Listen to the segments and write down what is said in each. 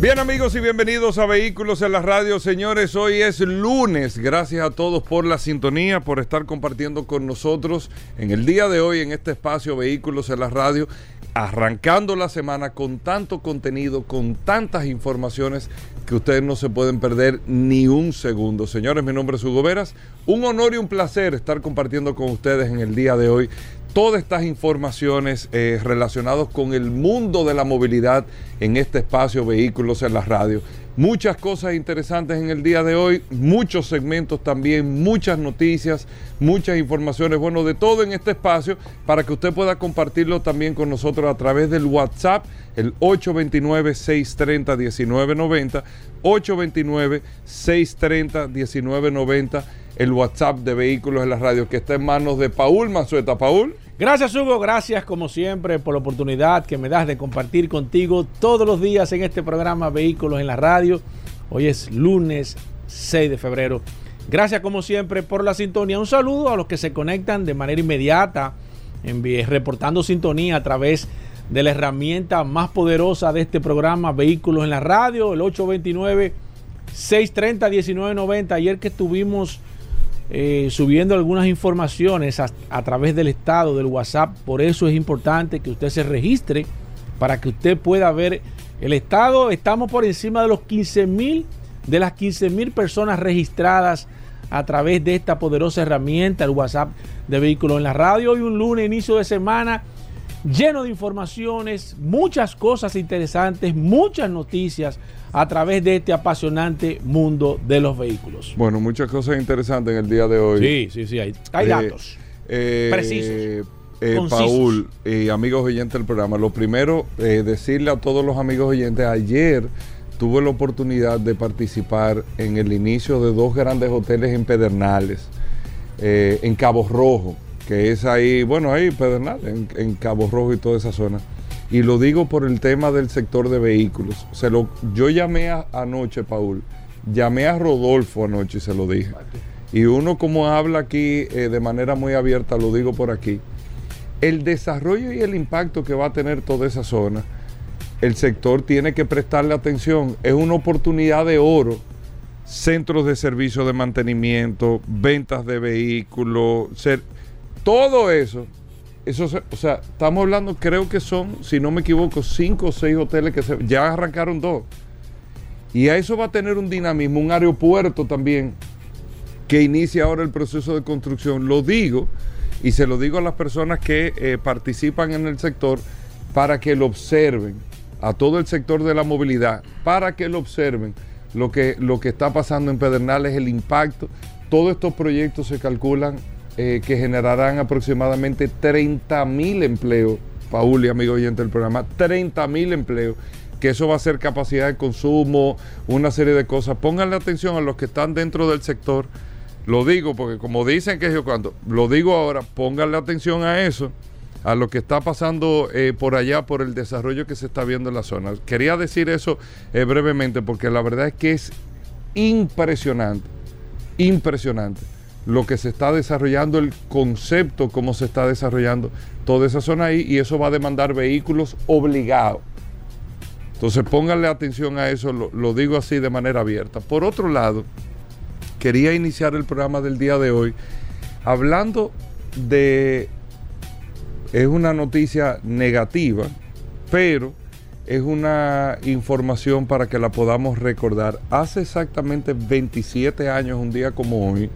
Bien amigos y bienvenidos a Vehículos en la Radio. Señores, hoy es lunes. Gracias a todos por la sintonía, por estar compartiendo con nosotros en el día de hoy en este espacio Vehículos en la Radio, arrancando la semana con tanto contenido, con tantas informaciones que ustedes no se pueden perder ni un segundo. Señores, mi nombre es Hugo Veras. Un honor y un placer estar compartiendo con ustedes en el día de hoy todas estas informaciones eh, relacionadas con el mundo de la movilidad en este espacio Vehículos en la Radio. Muchas cosas interesantes en el día de hoy, muchos segmentos también, muchas noticias, muchas informaciones, bueno, de todo en este espacio para que usted pueda compartirlo también con nosotros a través del WhatsApp, el 829-630-1990, 829-630-1990 el WhatsApp de Vehículos en la Radio, que está en manos de Paul Manzueta. Paul. Gracias Hugo, gracias como siempre por la oportunidad que me das de compartir contigo todos los días en este programa Vehículos en la Radio. Hoy es lunes 6 de febrero. Gracias como siempre por la sintonía. Un saludo a los que se conectan de manera inmediata, reportando sintonía a través de la herramienta más poderosa de este programa Vehículos en la Radio, el 829 630 1990. Ayer que estuvimos eh, subiendo algunas informaciones a, través del estado, del WhatsApp. Por eso es importante que usted se registre para que usted pueda ver el estado. Estamos por encima de los 15 mil, de las 15 mil personas registradas a través de esta poderosa herramienta, el WhatsApp de Vehículos en la Radio. Hoy un lunes, inicio de semana, lleno de informaciones, muchas cosas interesantes, muchas noticias a través de este apasionante mundo de los vehículos. Bueno, muchas cosas interesantes en el día de hoy. Sí, sí, sí, hay, hay eh, datos eh, precisos. Eh, Paul y amigos oyentes del programa, lo primero, decirle a todos los amigos oyentes, ayer tuve la oportunidad de participar en el inicio de dos grandes hoteles en Pedernales, en Cabo Rojo, que es ahí, bueno, ahí Pedernales, en, en Cabo Rojo y toda esa zona y lo digo por el tema del sector de vehículos. Se lo, yo llamé anoche, Paul, llamé a Rodolfo anoche y se lo dije. Y uno como habla aquí eh, de manera muy abierta, lo digo por aquí, el desarrollo y el impacto que va a tener toda esa zona, el sector tiene que prestarle atención. Es una oportunidad de oro. Centros de servicio de mantenimiento, ventas de vehículos, todo eso eso, o sea, estamos hablando, creo que son, si no me equivoco, cinco o seis hoteles que ya arrancaron dos. Y a eso va a tener un dinamismo, un aeropuerto también, que inicia ahora el proceso de construcción. Lo digo, y se lo digo a las personas que eh, participan en el sector, para que lo observen, a todo el sector de la movilidad, para que lo observen. Lo que, lo que está pasando en Pedernales, el impacto. Todos estos proyectos se calculan eh, que generarán aproximadamente 30 mil empleos. Paul y amigo oyente del programa, 30 mil empleos que eso va a ser capacidad de consumo, una serie de cosas. Pónganle atención a los que están dentro del sector. Lo digo porque como dicen que yo cuando, lo digo ahora, pónganle atención a eso, a lo que está pasando eh, por allá, por el desarrollo que se está viendo en la zona. Quería decir eso eh, brevemente porque la verdad es que es impresionante, impresionante lo que se está desarrollando, el concepto, cómo se está desarrollando toda esa zona ahí, y eso va a demandar vehículos obligados. Entonces pónganle atención a eso, lo, digo así de manera abierta. Por otro lado, quería iniciar el programa del día de hoy hablando de, es una noticia negativa, pero es una información para que la podamos recordar. Hace exactamente 27 años, un día como hoy,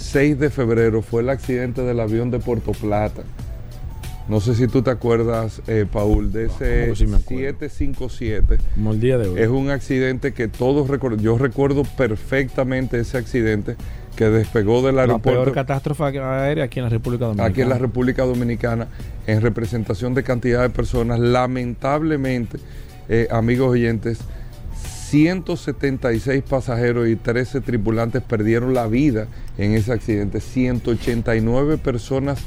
6 de febrero fue el accidente del avión de Puerto Plata. No sé si tú te acuerdas, eh, Paul, de ese 757. Como el día de hoy. Es un accidente que todos recuerdan. Yo recuerdo perfectamente ese accidente que despegó del aeropuerto. La peor catástrofe aérea aquí en la República Dominicana. Aquí en la República Dominicana, en representación de cantidad de personas. Lamentablemente, eh, amigos oyentes, 176 pasajeros y 13 tripulantes perdieron la vida en ese accidente. 189 personas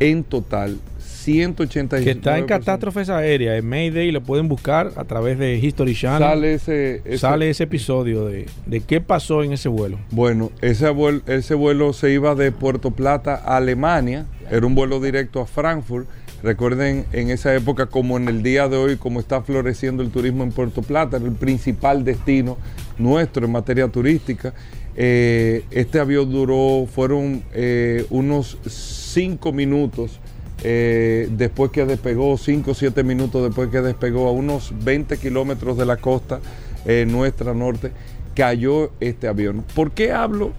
en total. 189 que está en catástrofes aéreas, en Mayday, lo pueden buscar a través de History Channel. Sale ese, sale ese episodio de, de, qué pasó en ese vuelo. Bueno, ese vuelo, ese vuelo se iba de Puerto Plata a Alemania, era un vuelo directo a Frankfurt Recuerden en esa época como en el día de hoy, como está floreciendo el turismo en Puerto Plata, el principal destino nuestro en materia turística. Eh, este avión duró, fueron eh, unos cinco minutos eh, después que despegó, cinco o siete minutos después que despegó a unos 20 kilómetros de la costa nuestra norte, cayó este avión. ¿Por qué hablo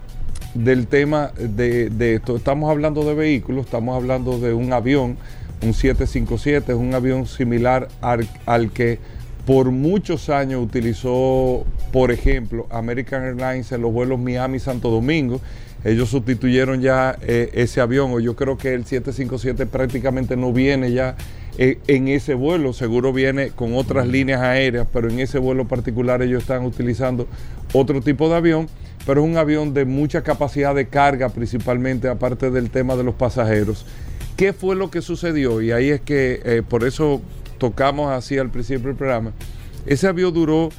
del tema de, de esto? Estamos hablando de vehículos, estamos hablando de un avión un 757 es un avión similar al, que por muchos años utilizó, por ejemplo, American Airlines en los vuelos Miami-Santo Domingo. Ellos sustituyeron ya eh, ese avión, o yo creo que el 757 prácticamente no viene ya eh, en ese vuelo, seguro viene con otras líneas aéreas, pero en ese vuelo particular ellos están utilizando otro tipo de avión, pero es un avión de mucha capacidad de carga principalmente, aparte del tema de los pasajeros. ¿Qué fue lo que sucedió? Y ahí es que eh, por eso tocamos así al principio del programa. Ese avión duró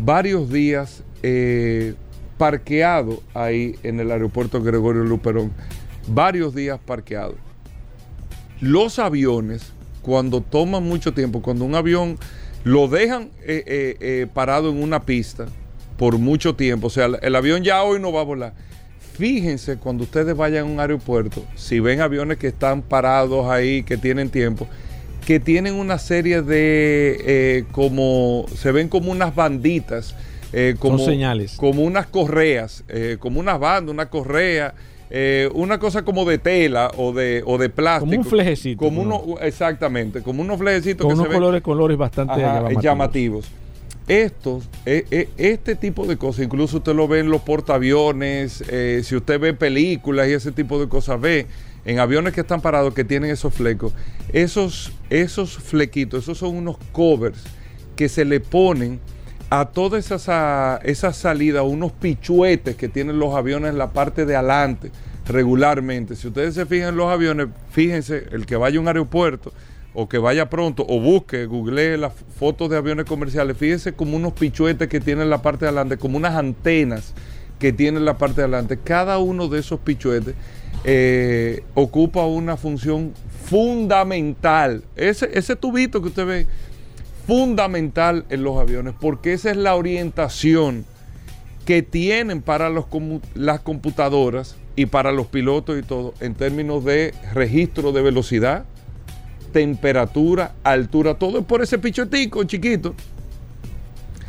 varios días eh, parqueado ahí en el aeropuerto Gregorio Luperón. Varios días parqueado. Los aviones, cuando toman mucho tiempo, cuando un avión lo dejan eh, parado en una pista por mucho tiempo, o sea, el avión ya hoy no va a volar fíjense cuando ustedes vayan a un aeropuerto, si ven aviones que están parados ahí, que tienen tiempo, que tienen una serie de, eh, como, se ven como unas banditas, eh, como, señales. Como unas correas, eh, como unas bandas, una correa. una cosa como de tela o de, o de plástico. Como un flejecito. Como uno, exactamente, como unos flejecitos con unos colores, colores bastante llamativos estos, e, e, este tipo de cosas, incluso usted lo ve en los portaaviones, eh, si usted ve películas y ese tipo de cosas, ve en aviones que están parados que tienen esos flecos, esos, esos flequitos, esos son unos covers que se le ponen a todas esas, esas salidas, unos pichuetes que tienen los aviones en la parte de adelante regularmente. Si ustedes se fijan en los aviones, fíjense, el que vaya a un aeropuerto, o que vaya pronto o busque, googlee las fotos de aviones comerciales, fíjese como unos pichuetes que tienen la parte de adelante, como unas antenas que tienen la parte de adelante. Cada uno de esos pichuetes eh, ocupa una función fundamental. Ese, tubito que usted ve, fundamental en los aviones, porque esa es la orientación que tienen para las computadoras y para los pilotos y todo, en términos de registro de velocidad, temperatura, altura, todo es por ese pichotico chiquito.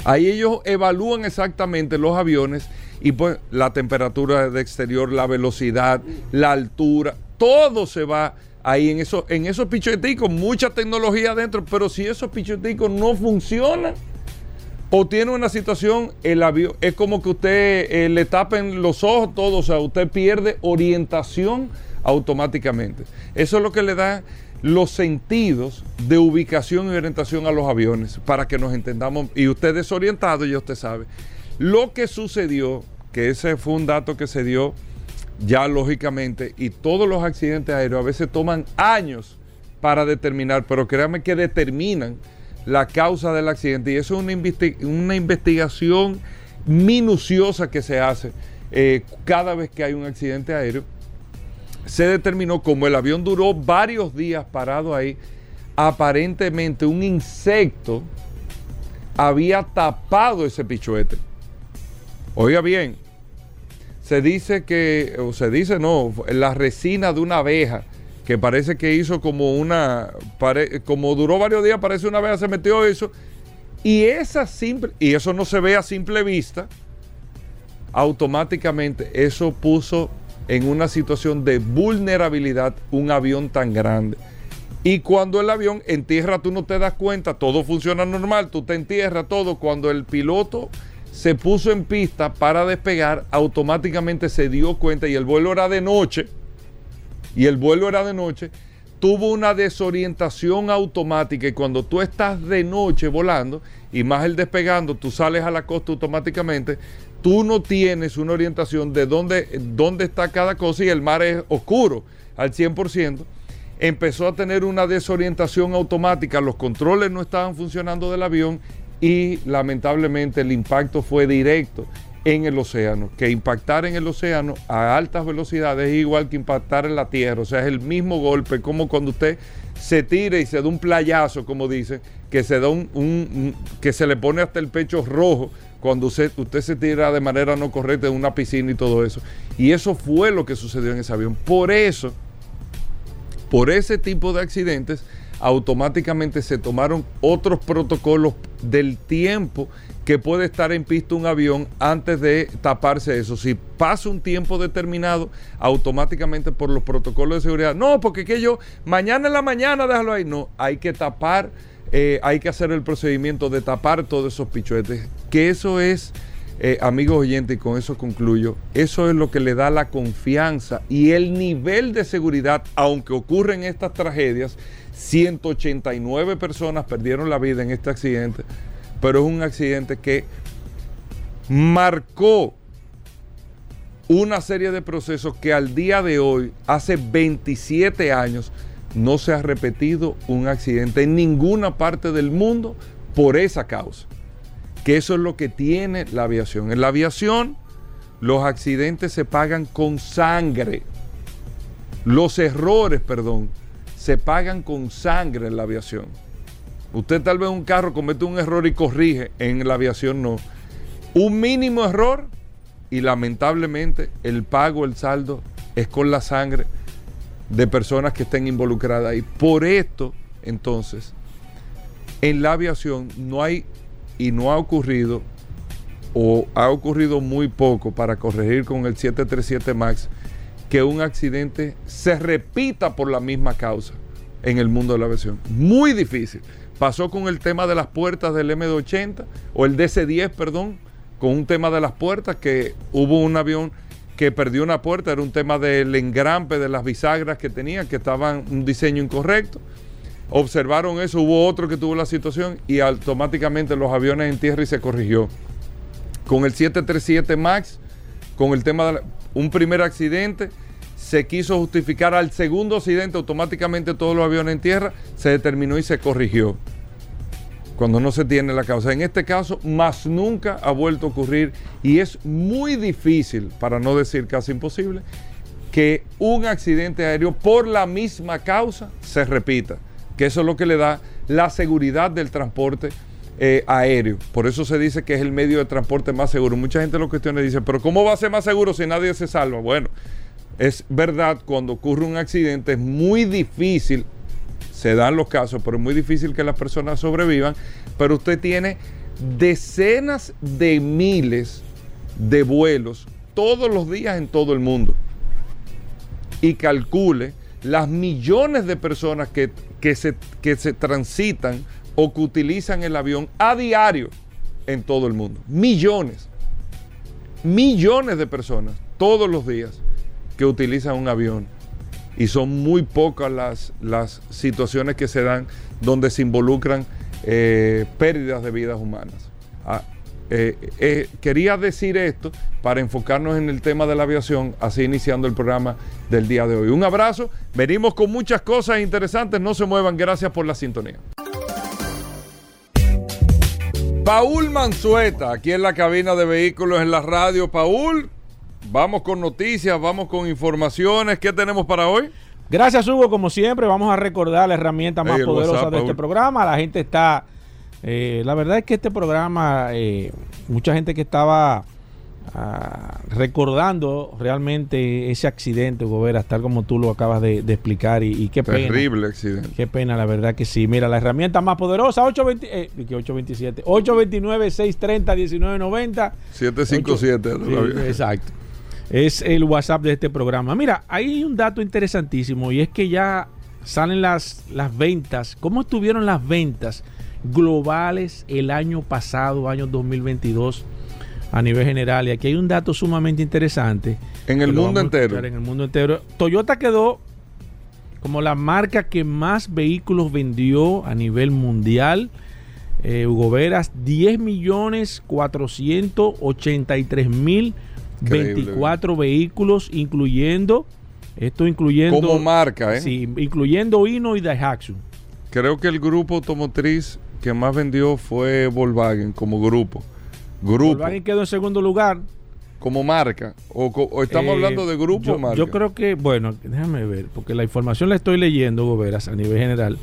Ahí ellos evalúan exactamente los aviones y pues la temperatura de exterior, la velocidad, la altura, todo se va ahí en, eso, en esos pichoticos, mucha tecnología adentro, pero si esos pichoticos no funcionan o tiene una situación, el avión es como que usted eh, le tapen los ojos todos, o sea, usted pierde orientación automáticamente. Eso es lo que le da los sentidos de ubicación y orientación a los aviones para que nos entendamos. Y usted desorientado, ya usted sabe. Lo que sucedió, que ese fue un dato que se dio ya lógicamente, y todos los accidentes aéreos a veces toman años para determinar, pero créanme que determinan la causa del accidente. Y eso es una, una investigación minuciosa que se hace eh, cada vez que hay un accidente aéreo se determinó como el avión duró varios días parado ahí, aparentemente un insecto había tapado ese pichuete. Oiga bien, se dice que, o se dice no, la resina de una abeja, que parece que hizo como una, como duró varios días, parece una abeja, se metió eso, y esa simple, y eso no se ve a simple vista, automáticamente eso puso en una situación de vulnerabilidad un avión tan grande. Y cuando el avión en tierra tú no te das cuenta, todo funciona normal, tú te entierras todo. Cuando el piloto se puso en pista para despegar, automáticamente se dio cuenta y el vuelo era de noche. Y el vuelo era de noche. tuvo una desorientación automática y cuando tú estás de noche volando y más el despegando, tú sales a la costa automáticamente, tú no tienes una orientación de dónde, dónde está cada cosa y el mar es oscuro al 100%. Empezó a tener una desorientación automática, los controles no estaban funcionando del avión y lamentablemente el impacto fue directo en el océano, que impactar en el océano a altas velocidades es igual que impactar en la tierra, o sea, es el mismo golpe, como cuando usted se tira y se da un playazo, como dice, que se da un, que se le pone hasta el pecho rojo cuando usted, usted se tira de manera no correcta en una piscina y todo eso. Y eso fue lo que sucedió en ese avión. Por eso, por ese tipo de accidentes, automáticamente se tomaron otros protocolos del tiempo que puede estar en pista un avión antes de taparse eso. Si pasa un tiempo determinado, automáticamente por los protocolos de seguridad, no, porque que yo, mañana en la mañana déjalo ahí, no, hay que tapar, eh, hay que hacer el procedimiento de tapar todos esos pichuetes, que eso es, eh, amigos oyentes, y con eso concluyo, eso es lo que le da la confianza y el nivel de seguridad, aunque ocurren estas tragedias, 189 personas perdieron la vida en este accidente pero es un accidente que marcó una serie de procesos que al día de hoy, hace 27 años, no se ha repetido un accidente en ninguna parte del mundo por esa causa. Que eso es lo que tiene la aviación. En la aviación, los accidentes se pagan con sangre. Los errores, perdón, se pagan con sangre en la aviación. Usted tal vez un carro comete un error y corrige, en la aviación no. Un mínimo error y lamentablemente el pago, el saldo es con la sangre de personas que estén involucradas ahí. Por esto, entonces, en la aviación no hay y no ha ocurrido o ha ocurrido muy poco para corregir con el 737 MAX que un accidente se repita por la misma causa en el mundo de la aviación. Muy difícil. Pasó con el tema de las puertas del M280 o el DC-10, perdón, con un tema de las puertas que hubo un avión que perdió una puerta, era un tema del engrampe de las bisagras que tenían, que estaban un diseño incorrecto. Observaron eso, hubo otro que tuvo la situación y automáticamente los aviones en tierra y se corrigió. Con el 737 MAX, con el tema de un primer accidente, se quiso justificar al segundo accidente, automáticamente todos los aviones en tierra, se determinó y se corrigió. Cuando no se tiene la causa. En este caso, más nunca ha vuelto a ocurrir y es muy difícil, para no decir casi imposible, que un accidente aéreo por la misma causa se repita. Que eso es lo que le da la seguridad del transporte eh, aéreo. Por eso se dice que es el medio de transporte más seguro. Mucha gente lo cuestiona y dice, pero ¿cómo va a ser más seguro si nadie se salva? Bueno, es verdad, cuando ocurre un accidente es muy difícil, se dan los casos, pero es muy difícil que las personas sobrevivan, pero usted tiene decenas de miles de vuelos todos los días en todo el mundo. Y calcule las millones de personas que, se, que se transitan o que utilizan el avión a diario en todo el mundo. Millones. Millones de personas todos los días que utilizan un avión. Y son muy pocas las, las situaciones que se dan donde se involucran eh, pérdidas de vidas humanas. Ah, eh, eh, quería decir esto para enfocarnos en el tema de la aviación, así iniciando el programa del día de hoy. Un abrazo, venimos con muchas cosas interesantes, no se muevan, gracias por la sintonía. Paul Manzueta, aquí en la cabina de vehículos en la radio. Paul, Vamos con noticias, vamos con informaciones. ¿Qué tenemos para hoy? Gracias, Hugo. Como siempre, vamos a recordar la herramienta más poderosa de este programa. La gente está. Eh, la verdad es que este programa, eh, mucha gente que estaba ah, recordando realmente ese accidente, Hugo Veras, tal como tú lo acabas de, explicar. Y, qué pena. Terrible accidente. Qué pena, la verdad que sí. Mira, la herramienta más poderosa, 820, eh, 827, 829-630-1990. 757. exacto es el WhatsApp de este programa. Mira, hay un dato interesantísimo y es que ya salen las, las ventas. ¿Cómo estuvieron las ventas globales el año pasado, año 2022, a nivel general? Y aquí hay un dato sumamente interesante. En el mundo entero. En el mundo entero. Toyota quedó como la marca que más vehículos vendió a nivel mundial. Eh, Hugo Veras, 10 millones 483 mil 24 vehículos, incluyendo, esto incluyendo... Como marca, ¿eh? Sí, incluyendo Hino y Daihatsu. Creo que el grupo automotriz que más vendió fue Volkswagen como grupo. grupo. Volkswagen quedó en segundo lugar. Como marca. O, estamos eh, hablando de grupo yo, o marca. Yo creo que, bueno, déjame ver, porque la información la estoy leyendo, Goberas, a nivel general.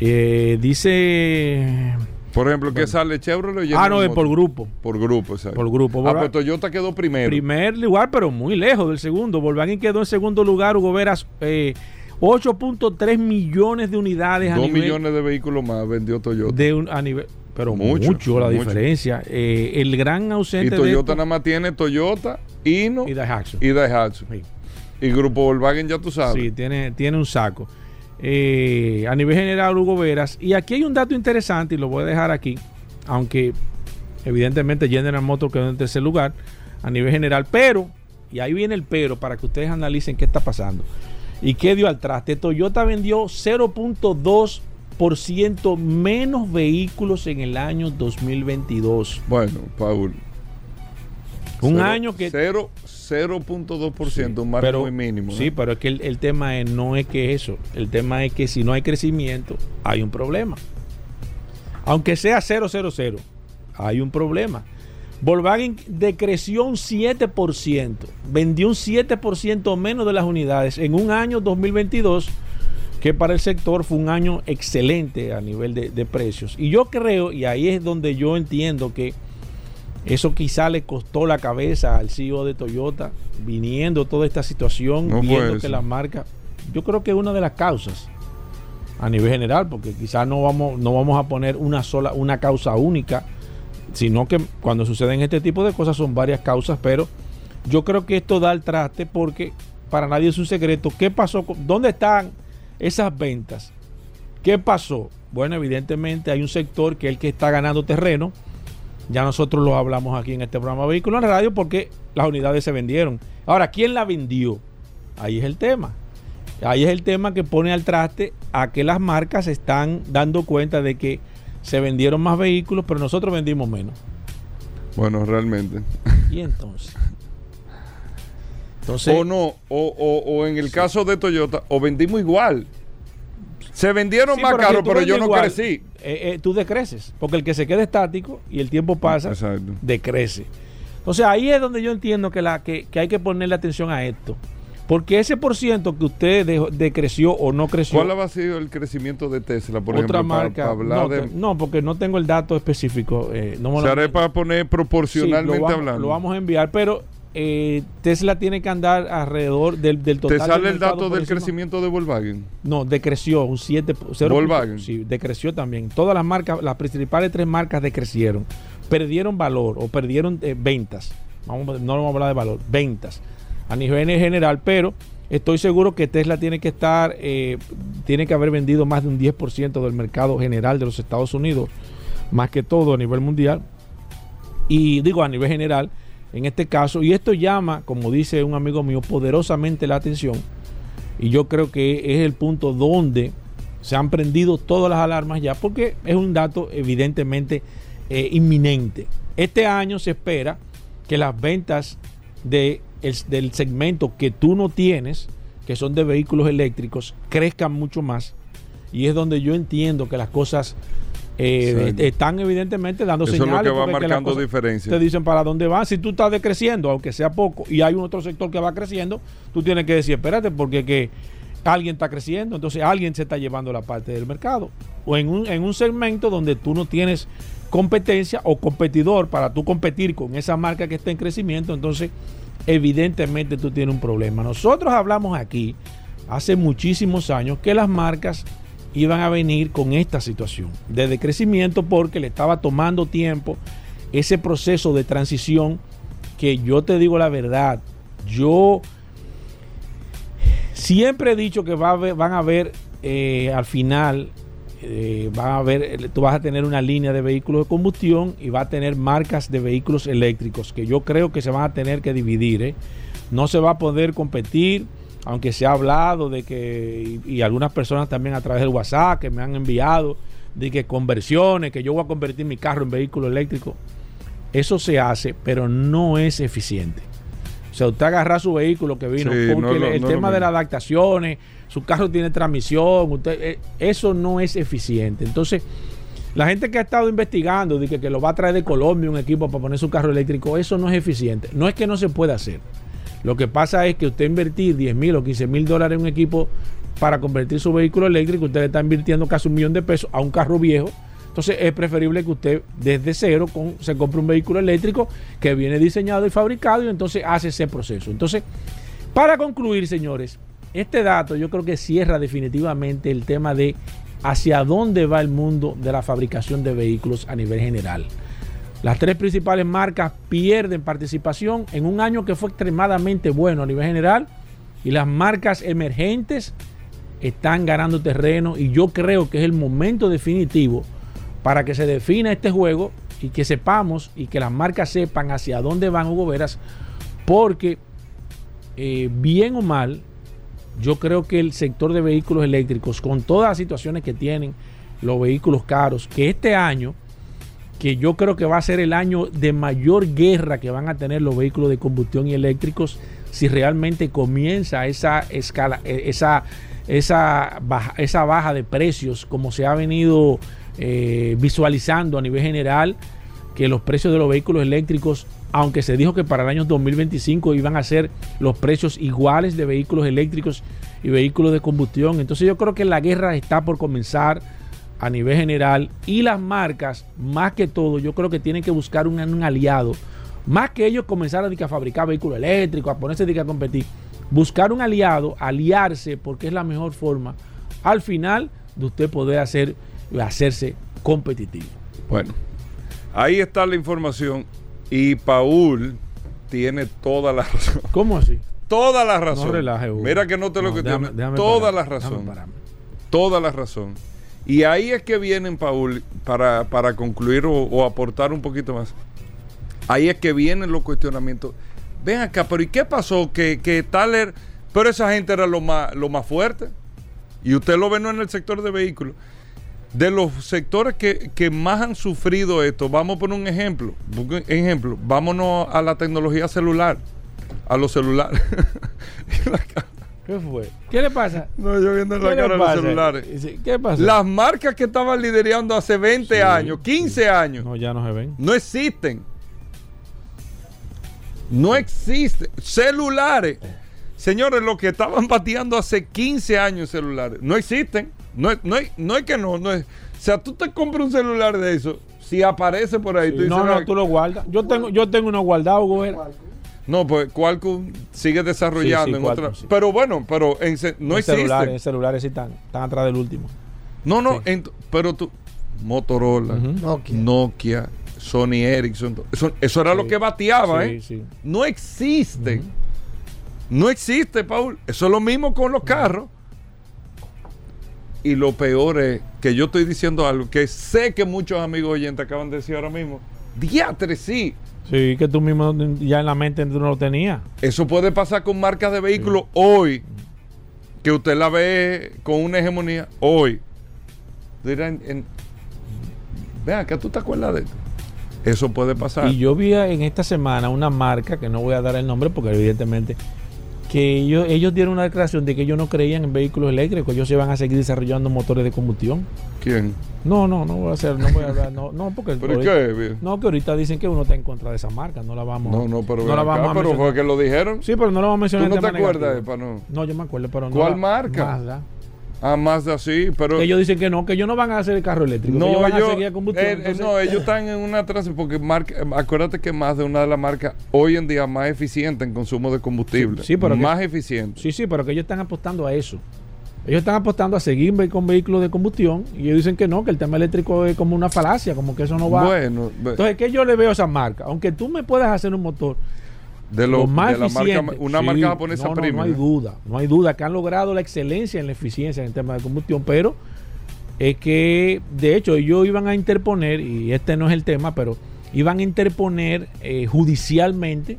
Eh, dice por ejemplo, ¿qué sale Chevrolet Ah, no, es por grupo. Por grupo, exacto. Por grupo. Ah, pues Toyota quedó primero. Primer lugar, pero muy lejos del segundo. Volkswagen quedó en segundo lugar, Hugo Veras. 8.3 eh, millones de unidades. 2 millones de vehículos más vendió Toyota. De un, a nivel, pero mucho, la diferencia. Eh, el gran ausente. Y Toyota nada más tiene Toyota, Hino y Daihatsu. Y Daihatsu. Y Grupo Volkswagen ya tú sabes. Sí, tiene, tiene un saco. Eh, a nivel general Hugo Veras. Y aquí hay un dato interesante y lo voy a dejar aquí, aunque evidentemente General Motors quedó en tercer lugar a nivel general, pero, y ahí viene el pero para que ustedes analicen qué está pasando. ¿Y qué dio al traste? Toyota vendió 0.2% menos vehículos en el año 2022. Bueno, Paul. Un año que... 0.2%, un margen muy mínimo. Sí, pero es que el, tema es, no es que eso. El tema es que si no hay crecimiento, hay un problema. Aunque sea 000, hay un problema. Volkswagen decreció un 7%, vendió un 7% menos de las unidades en un año 2022, que para el sector fue un año excelente a nivel de precios. Y yo creo, y ahí es donde yo entiendo que eso quizá le costó la cabeza al CEO de Toyota, viniendo toda esta situación, viendo que la marca, yo creo que es una de las causas a nivel general, porque quizás no vamos, no vamos a poner una sola, una causa única, sino que cuando suceden este tipo de cosas son varias causas, pero yo creo que esto da el traste porque para nadie es un secreto. ¿Qué pasó? ¿Dónde están esas ventas? ¿Qué pasó? Bueno, evidentemente hay un sector que es el que está ganando terreno ya nosotros lo hablamos aquí en este programa Vehículo en Radio porque las unidades se vendieron. Ahora, ¿quién la vendió? Ahí es el tema. Ahí es el tema que pone al traste a que las marcas están dando cuenta de que se vendieron más vehículos, pero nosotros vendimos menos. Bueno, realmente. ¿Y entonces? o no, o, en el caso de Toyota, o vendimos igual. Se vendieron más caros, pero yo no crecí. Eh, eh, tú decreces, porque el que se queda estático y el tiempo pasa, decrece. Entonces ahí es donde yo entiendo que, la, que, hay que ponerle atención a esto. Porque ese por ciento que usted decreció o no creció. ¿Cuál ha sido el crecimiento de Tesla, por otra ejemplo? marca. no, porque no tengo el dato específico. Eh, no Se haré para poner proporcionalmente hablando. Lo vamos a enviar, pero eh, Tesla tiene que andar alrededor del, del total. ¿Te sale el dato del crecimiento de Volkswagen? No, decreció un 7. Volkswagen. Sí, decreció también. Todas las marcas, las principales tres marcas decrecieron. Perdieron valor o perdieron eh, ventas. Vamos, no vamos a hablar de valor, ventas a nivel general, pero estoy seguro que Tesla tiene que estar, eh, tiene que haber vendido más de un 10% del mercado general de los Estados Unidos, más que todo a nivel mundial. Y digo a nivel general en este caso. Y esto llama, como dice un amigo mío, poderosamente la atención. Y yo creo que es el punto donde se han prendido todas las alarmas ya, porque es un dato evidentemente eh, inminente. Este año se espera que las ventas de del segmento que tú no tienes, que son de vehículos eléctricos, crezcan mucho más. Y es donde yo entiendo que las cosas eh, están evidentemente dando Eso señales. Es lo que va marcando diferencias. Te dicen para dónde van. Si tú estás decreciendo, aunque sea poco, y hay un otro sector que va creciendo, tú tienes que decir, espérate, porque que alguien está creciendo, entonces alguien se está llevando la parte del mercado. O en un, en un segmento donde tú no tienes competencia o competidor para tú competir con esa marca que está en crecimiento, entonces evidentemente tú tienes un problema. Nosotros hablamos aquí hace muchísimos años que las marcas iban a venir con esta situación de decrecimiento porque le estaba tomando tiempo ese proceso de transición que yo te digo la verdad, yo siempre he dicho que va a van a ver eh, al final, eh, a ver, tú vas a tener una línea de vehículos de combustión y va a tener marcas de vehículos eléctricos que yo creo que se van a tener que dividir. ¿eh? No se va a poder competir aunque se ha hablado de que, y, algunas personas también a través del WhatsApp que me han enviado, de que conversiones, que yo voy a convertir mi carro en vehículo eléctrico, eso se hace, pero no es eficiente. O sea, usted agarra su vehículo que vino, porque el, tema de las adaptaciones, su carro tiene transmisión, usted, eh, eso no es eficiente. Entonces, la gente que ha estado investigando, de que, que, lo va a traer de Colombia un equipo para poner su carro eléctrico, eso no es eficiente. No es que no se pueda hacer. Lo que pasa es que usted invertir 10 mil o 15 mil dólares en un equipo para convertir su vehículo eléctrico, usted le está invirtiendo casi un millón de pesos a un carro viejo. Entonces es preferible que usted desde cero se compre un vehículo eléctrico que viene diseñado y fabricado y entonces hace ese proceso. Entonces, para concluir, señores, este dato yo creo que cierra definitivamente el tema de hacia dónde va el mundo de la fabricación de vehículos a nivel general. Las tres principales marcas pierden participación en un año que fue extremadamente bueno a nivel general y las marcas emergentes están ganando terreno y yo creo que es el momento definitivo para que se defina este juego y que sepamos y que las marcas sepan hacia dónde van Hugo Veras porque eh, bien o mal yo creo que el sector de vehículos eléctricos con todas las situaciones que tienen los vehículos caros que este año que yo creo que va a ser el año de mayor guerra que van a tener los vehículos de combustión y eléctricos si realmente comienza esa escala, eh, esa, esa, baja, esa baja de precios como se ha venido eh, visualizando a nivel general, que los precios de los vehículos eléctricos, aunque se dijo que para el año 2025 iban a ser los precios iguales de vehículos eléctricos y vehículos de combustión, entonces yo creo que la guerra está por comenzar a nivel general y las marcas, más que todo, yo creo que tienen que buscar un, aliado, más que ellos comenzar a, fabricar vehículos eléctricos, a ponerse a competir, buscar un aliado, aliarse, porque es la mejor forma al final de usted poder hacer, hacerse competitivo. Bueno, ahí está la información y Paul tiene toda la razón. ¿Cómo así? Toda la razón. Mira que no te lo que tiene. Toda la razón. Toda la razón. Y ahí es que vienen, Paul, para, concluir o, aportar un poquito más. Ahí es que vienen los cuestionamientos. Ven acá, pero ¿y qué pasó? Que, que Taler, pero esa gente era lo más, lo más fuerte. Y usted lo ve no en el sector de vehículos. De los sectores que, que más han sufrido esto, vamos a poner un ejemplo. Ejemplo, vámonos a la tecnología celular, a los celulares. ¿Qué fue? ¿Qué le pasa? No, yo viendo la cara de los celulares. ¿Qué pasa? Las marcas que estaban liderando hace 20 años, 15 años. No, ya no se ven. No existen. No existen. Celulares. Señores, los que estaban bateando hace 15 años celulares, no existen. No, no, no es que no, no es. O sea, tú te compras un celular de eso, si aparece por ahí, tú dices, No, no, tú lo guardas. Yo tengo, yo tengo uno guardado, güey. No, pues Qualcomm sigue desarrollando en otra. Pero bueno, pero en, no existe. Celulares, celulares sí están, están atrás del último. No, no, pero tú. Motorola, Nokia. Sony Ericsson. Eso, era lo que bateaba, ¿eh? No existe. No existe, Paul. Eso es lo mismo con los carros. Y lo peor es que yo estoy diciendo algo que sé que muchos amigos oyentes acaban de decir ahora mismo. Diatre, sí. Sí, que tú mismo ya en la mente no lo tenías. Eso puede pasar con marcas de vehículos hoy, que usted la ve con una hegemonía hoy. Vean, que tú te acuerdas de esto. Eso puede pasar. Y yo vi en esta semana una marca, que no voy a dar el nombre porque evidentemente que ellos, ellos dieron una declaración de que ellos no creían en vehículos eléctricos, ellos se van a seguir desarrollando motores de combustión. ¿Quién? No, no, no voy a hacer, no voy a hablar, no, no porque ¿Pero qué? No, que ahorita dicen que uno está en contra de esa marca, no la vamos No, no, pero, no la vamos a pero fue que lo dijeron. Sí, pero no lo vamos a mencionar. ¿Tú no te acuerdas, no? No, yo me acuerdo, pero no. ¿Cuál marca? Mazda. Ah, más de así, pero... ellos dicen que no, que ellos no van a hacer el carro eléctrico. No, ellos van a seguir a combustión. Eh, eh, no, ellos están en una transición, porque marca, acuérdate que más de una de las marcas hoy en día más eficiente en consumo de combustible. Sí, pero más eficiente. Sí, sí, pero que ellos están apostando a eso. Ellos están apostando a seguir con vehículos de combustión y ellos dicen que no, que el tema eléctrico es como una falacia, como que eso no va. Bueno, entonces, ¿qué yo le veo a esa marca? Aunque tú me puedas hacer un motor de, lo, más de marca, una marca japonesa no, no, hay duda, no hay duda que han logrado la excelencia en la eficiencia en el tema de combustión, pero es que de hecho ellos iban a interponer, y este no es el tema, pero iban a interponer eh, judicialmente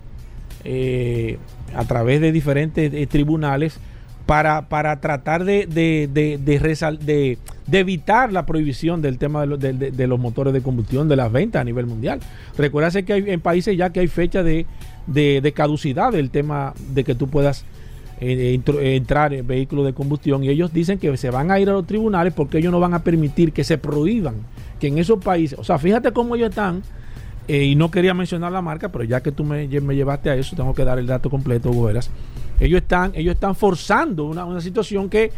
eh, a través de diferentes eh, tribunales para, para tratar de, de, de, de, evitar la prohibición del tema de, de, los motores de combustión, de las ventas a nivel mundial. Recuerda que hay en países ya que hay fecha de, caducidad del tema de que tú puedas eh, entrar en vehículos de combustión y ellos dicen que se van a ir a los tribunales porque ellos no van a permitir que se prohíban que en esos países, o sea, fíjate cómo ellos están eh, y no quería mencionar la marca, pero ya que tú me, llevaste a eso, tengo que dar el dato completo, Ellos están, ellos están forzando una, situación que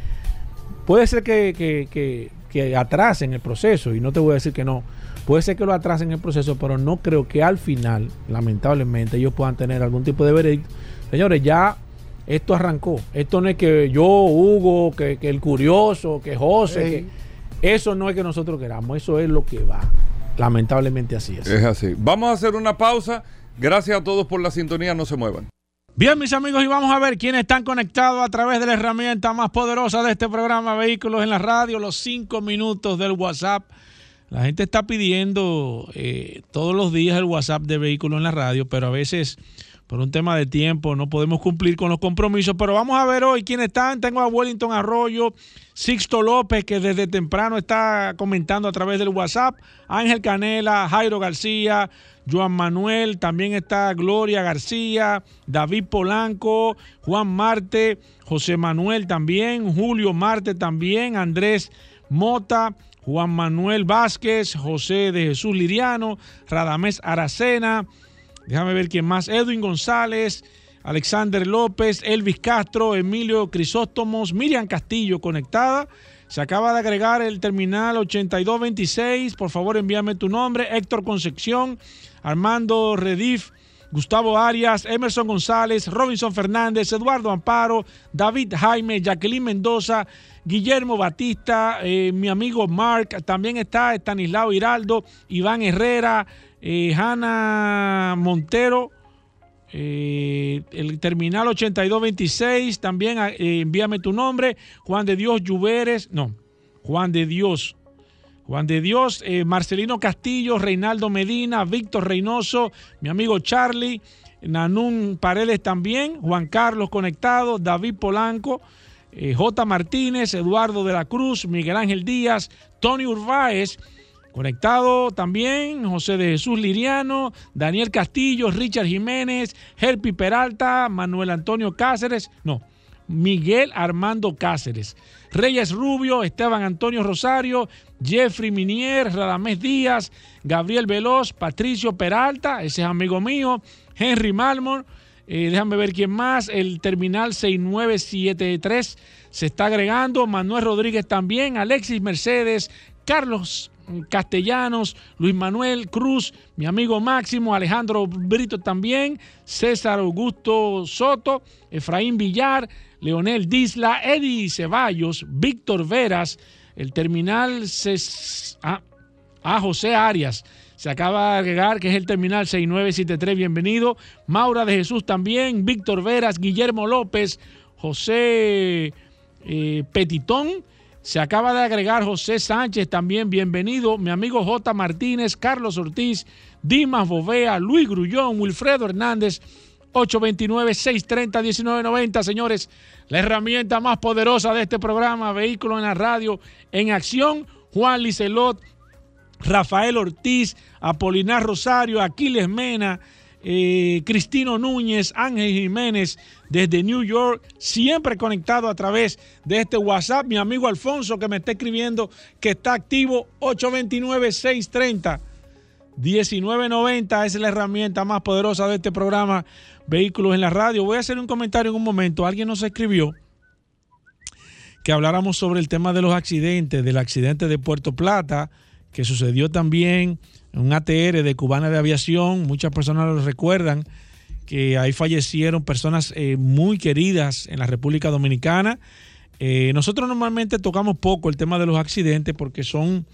puede ser que, que, que, atrasen el proceso, y no te voy a decir que no. Puede ser que lo atrasen el proceso, pero no creo que al final, lamentablemente, ellos puedan tener algún tipo de veredicto. Señores, ya esto arrancó. Esto no es que yo, Hugo, que, el curioso, que José, eso no es que nosotros queramos, eso es lo que va. Lamentablemente así es. Es así. Vamos a hacer una pausa. Gracias a todos por la sintonía. No se muevan. Bien, mis amigos, y vamos a ver quiénes están conectados a través de la herramienta más poderosa de este programa, Vehículos en la Radio, los cinco minutos del WhatsApp. La gente está pidiendo eh, todos los días el WhatsApp de Vehículos en la Radio, pero a veces por un tema de tiempo no podemos cumplir con los compromisos. Pero vamos a ver hoy quiénes están. Tengo a Wellington Arroyo, Sixto López, que desde temprano está comentando a través del WhatsApp, Ángel Canela, Jairo García, Joan Manuel, también está Gloria García, David Polanco, Juan Marte, José Manuel también, Julio Marte también, Andrés Mota. Juan Manuel Vázquez, José de Jesús Liriano, Radamés Aracena, Déjame ver quién más. Edwin González, Alexander López, Elvis Castro, Emilio Crisóstomos, Miriam Castillo conectada. Se acaba de agregar el terminal 8226. Por favor, envíame tu nombre. Héctor Concepción, Armando Redif, Gustavo Arias, Emerson González, Robinson Fernández, Eduardo Amparo, David Jaime, Jacqueline Mendoza, Guillermo Batista, eh, mi amigo Mark, también está Estanislao Hiraldo, Iván Herrera, eh, Hanna Montero, eh, el terminal 8226, también eh, envíame tu nombre, Juan de Dios Lluveres, no, Juan de Dios, Juan de Dios, Marcelino Castillo, Reinaldo Medina, Víctor Reynoso, mi amigo Charlie, Nanún Paredes también, Juan Carlos Conectado, David Polanco, J. Martínez, Eduardo de la Cruz, Miguel Ángel Díaz, Tony Urbáez, Conectado también José de Jesús Liriano, Daniel Castillo, Richard Jiménez, Herpi Peralta, Manuel Antonio Cáceres, no, Miguel Armando Cáceres, Reyes Rubio, Esteban Antonio Rosario, Jeffrey Minier, Radamés Díaz, Gabriel Veloz, Patricio Peralta, ese es amigo mío, Henry Malmor, eh, déjame ver quién más, el terminal 6973 se está agregando, Manuel Rodríguez también, Alexis Mercedes, Carlos Castellanos, Luis Manuel Cruz, mi amigo Máximo, Alejandro Brito también, César Augusto Soto, Efraín Villar, Leonel Disla, Eddie Ceballos, Víctor Veras, el terminal a, ah, ah, José Arias. Se acaba de agregar que es el terminal 6973, bienvenido. Maura de Jesús también, Víctor Veras, Guillermo López, José eh, Petitón, se acaba de agregar José Sánchez también, bienvenido. Mi amigo J. Martínez, Carlos Ortiz, Dimas Bovea, Luis Grullón, Wilfredo Hernández, 829-630-1990. Señores, la herramienta más poderosa de este programa, Vehículo en la Radio, en acción, Juan Licelot, Rafael Ortiz, Apolinar Rosario, Aquiles Mena, eh, Cristino Núñez, Ángel Jiménez desde New York, siempre conectado a través de este WhatsApp. Mi amigo Alfonso que me está escribiendo que está activo 829-630-1990. Es la herramienta más poderosa de este programa Vehículos en la Radio. Voy a hacer un comentario en un momento. Alguien nos escribió que habláramos sobre el tema de los accidentes, del accidente de Puerto Plata, que sucedió también un ATR de Cubana de Aviación, muchas personas lo recuerdan, que ahí fallecieron personas eh, muy queridas en la República Dominicana. Eh, nosotros normalmente tocamos poco el tema de los accidentes porque son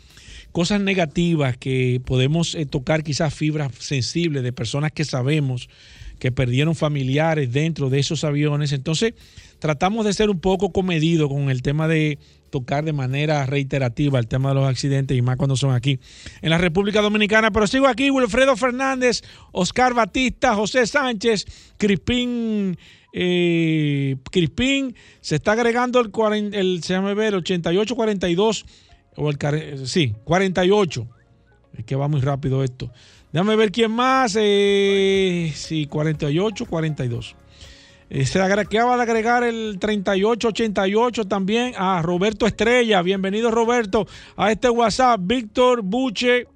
cosas negativas que podemos eh, tocar quizás fibras sensibles de personas que sabemos que perdieron familiares dentro de esos aviones. Entonces, tratamos de ser un poco comedido con el tema de tocar de manera reiterativa el tema de los accidentes y más cuando son aquí en la República Dominicana. Pero sigo aquí, Wilfredo Fernández, Oscar Batista, José Sánchez, Crispín. Eh, Crispín, se está agregando el, el, se llama el 88-42, o el, sí, 48. Es que va muy rápido esto. Déjame ver quién más. Eh, sí, 48, 42. Eh, se acaba de agregar el 3888 también a Roberto Estrella. Bienvenido, Roberto, a este WhatsApp. Víctor Buche.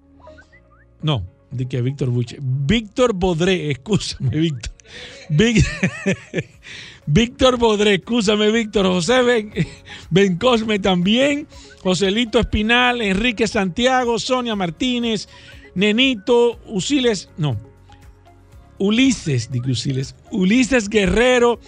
No, di que Víctor Buche. Víctor Bodré, escúchame, Víctor. Víctor Bodré, escúchame, Víctor. José ben, ben Cosme también. Joselito Espinal, Enrique Santiago, Sonia Martínez, Nenito, Usiles, no, Ulises, digo Usiles, Ulises Guerrero,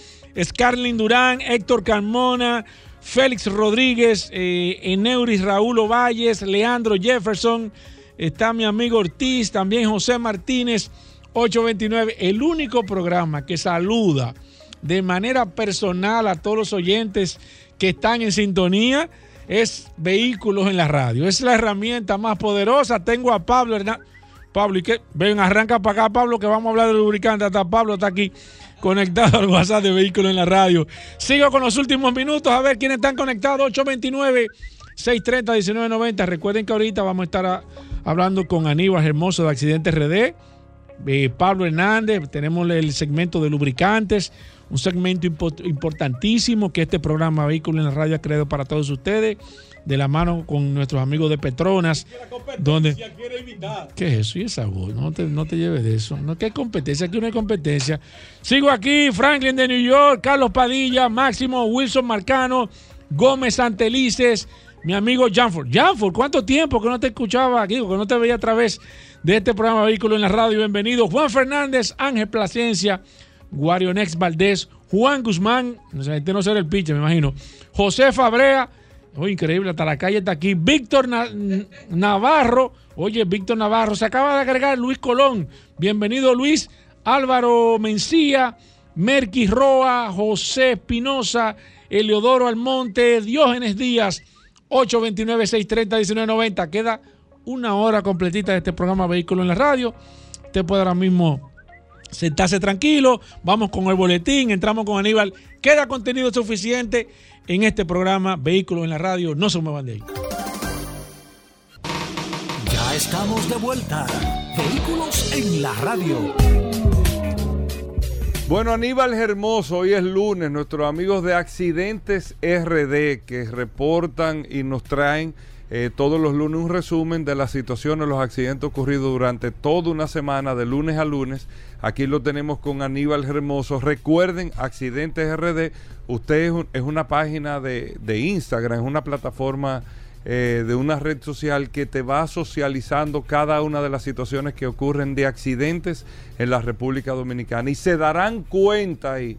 Scarlin Durán, Héctor Carmona, Félix Rodríguez, eh, Eneuris Raúl Ovalles, Leandro Jefferson, está mi amigo Ortiz, también José Martínez, 829, el único programa que saluda de manera personal a todos los oyentes que están en sintonía es vehículos en la radio. Es la herramienta más poderosa. Tengo a Pablo Hernández. Pablo, ¿y qué? Ven, arranca para acá, Pablo, que vamos a hablar del lubricante. Hasta Pablo está aquí conectado al WhatsApp de vehículos en la radio. Sigo con los últimos minutos a ver quiénes están conectados. 829 630 1990. Recuerden que ahorita vamos a estar hablando con Aníbal Hermoso de Accidentes RD. Eh, Pablo Hernández, tenemos el segmento de lubricantes un segmento importantísimo que este programa Vehículo en la Radio ha creado para todos ustedes, de la mano con nuestros amigos de Petronas. Donde, ¿Qué es eso? ¿Y esa voz? No te, no te lleves de eso. No, ¿Qué competencia? Aquí no hay competencia. Sigo aquí, Franklin de New York, Carlos Padilla, Máximo, Wilson Marcano, Gómez Antelices, mi amigo Janford. Janford, ¿cuánto tiempo que no te escuchaba aquí, que no te veía a través de este programa Vehículo en la Radio? Bienvenido. Juan Fernández, Ángel Plasencia. Guarionex Valdés, Juan Guzmán, este no será el pitcher, me imagino, José Fabrea, oh, increíble, hasta la calle está aquí, Víctor Navarro, oye, Víctor Navarro, se acaba de agregar Luis Colón, bienvenido Luis, Álvaro Mencía, Merky Roa, José Espinosa, Eleodoro Almonte, Diógenes Díaz, 829-630-1990. Queda una hora completita de este programa Vehículo en la Radio. Usted puede ahora mismo sentarse tranquilo, vamos con el boletín, entramos con Aníbal. Queda contenido suficiente en este programa Vehículos en la Radio. No se muevan de ahí. Ya estamos de vuelta. Vehículos en la Radio. Bueno, Aníbal Hermoso, hoy es lunes, nuestros amigos de Accidentes RD que reportan y nos traen eh, todos los lunes un resumen de las situaciones, los accidentes ocurridos durante toda una semana, de lunes a lunes. Aquí lo tenemos con Aníbal Hermoso. Recuerden, Accidentes RD, usted es, una página de, Instagram, es una plataforma eh, de una red social que te va socializando cada una de las situaciones que ocurren de accidentes en la República Dominicana. Y se darán cuenta ahí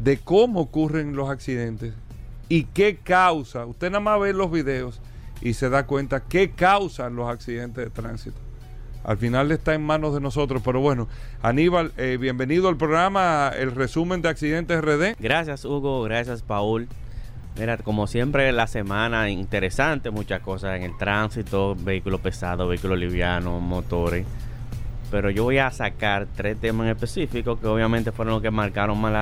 de cómo ocurren los accidentes y qué causa. Usted nada más ve los videos y se da cuenta qué causan los accidentes de tránsito. Al final está en manos de nosotros, pero bueno, Aníbal, eh, bienvenido al programa, el resumen de accidentes RD. Gracias Hugo, gracias Paul. Mira, como siempre la semana interesante, muchas cosas en el tránsito, vehículos pesados, vehículos livianos, motores. Pero yo voy a sacar tres temas en específico que obviamente fueron los que marcaron más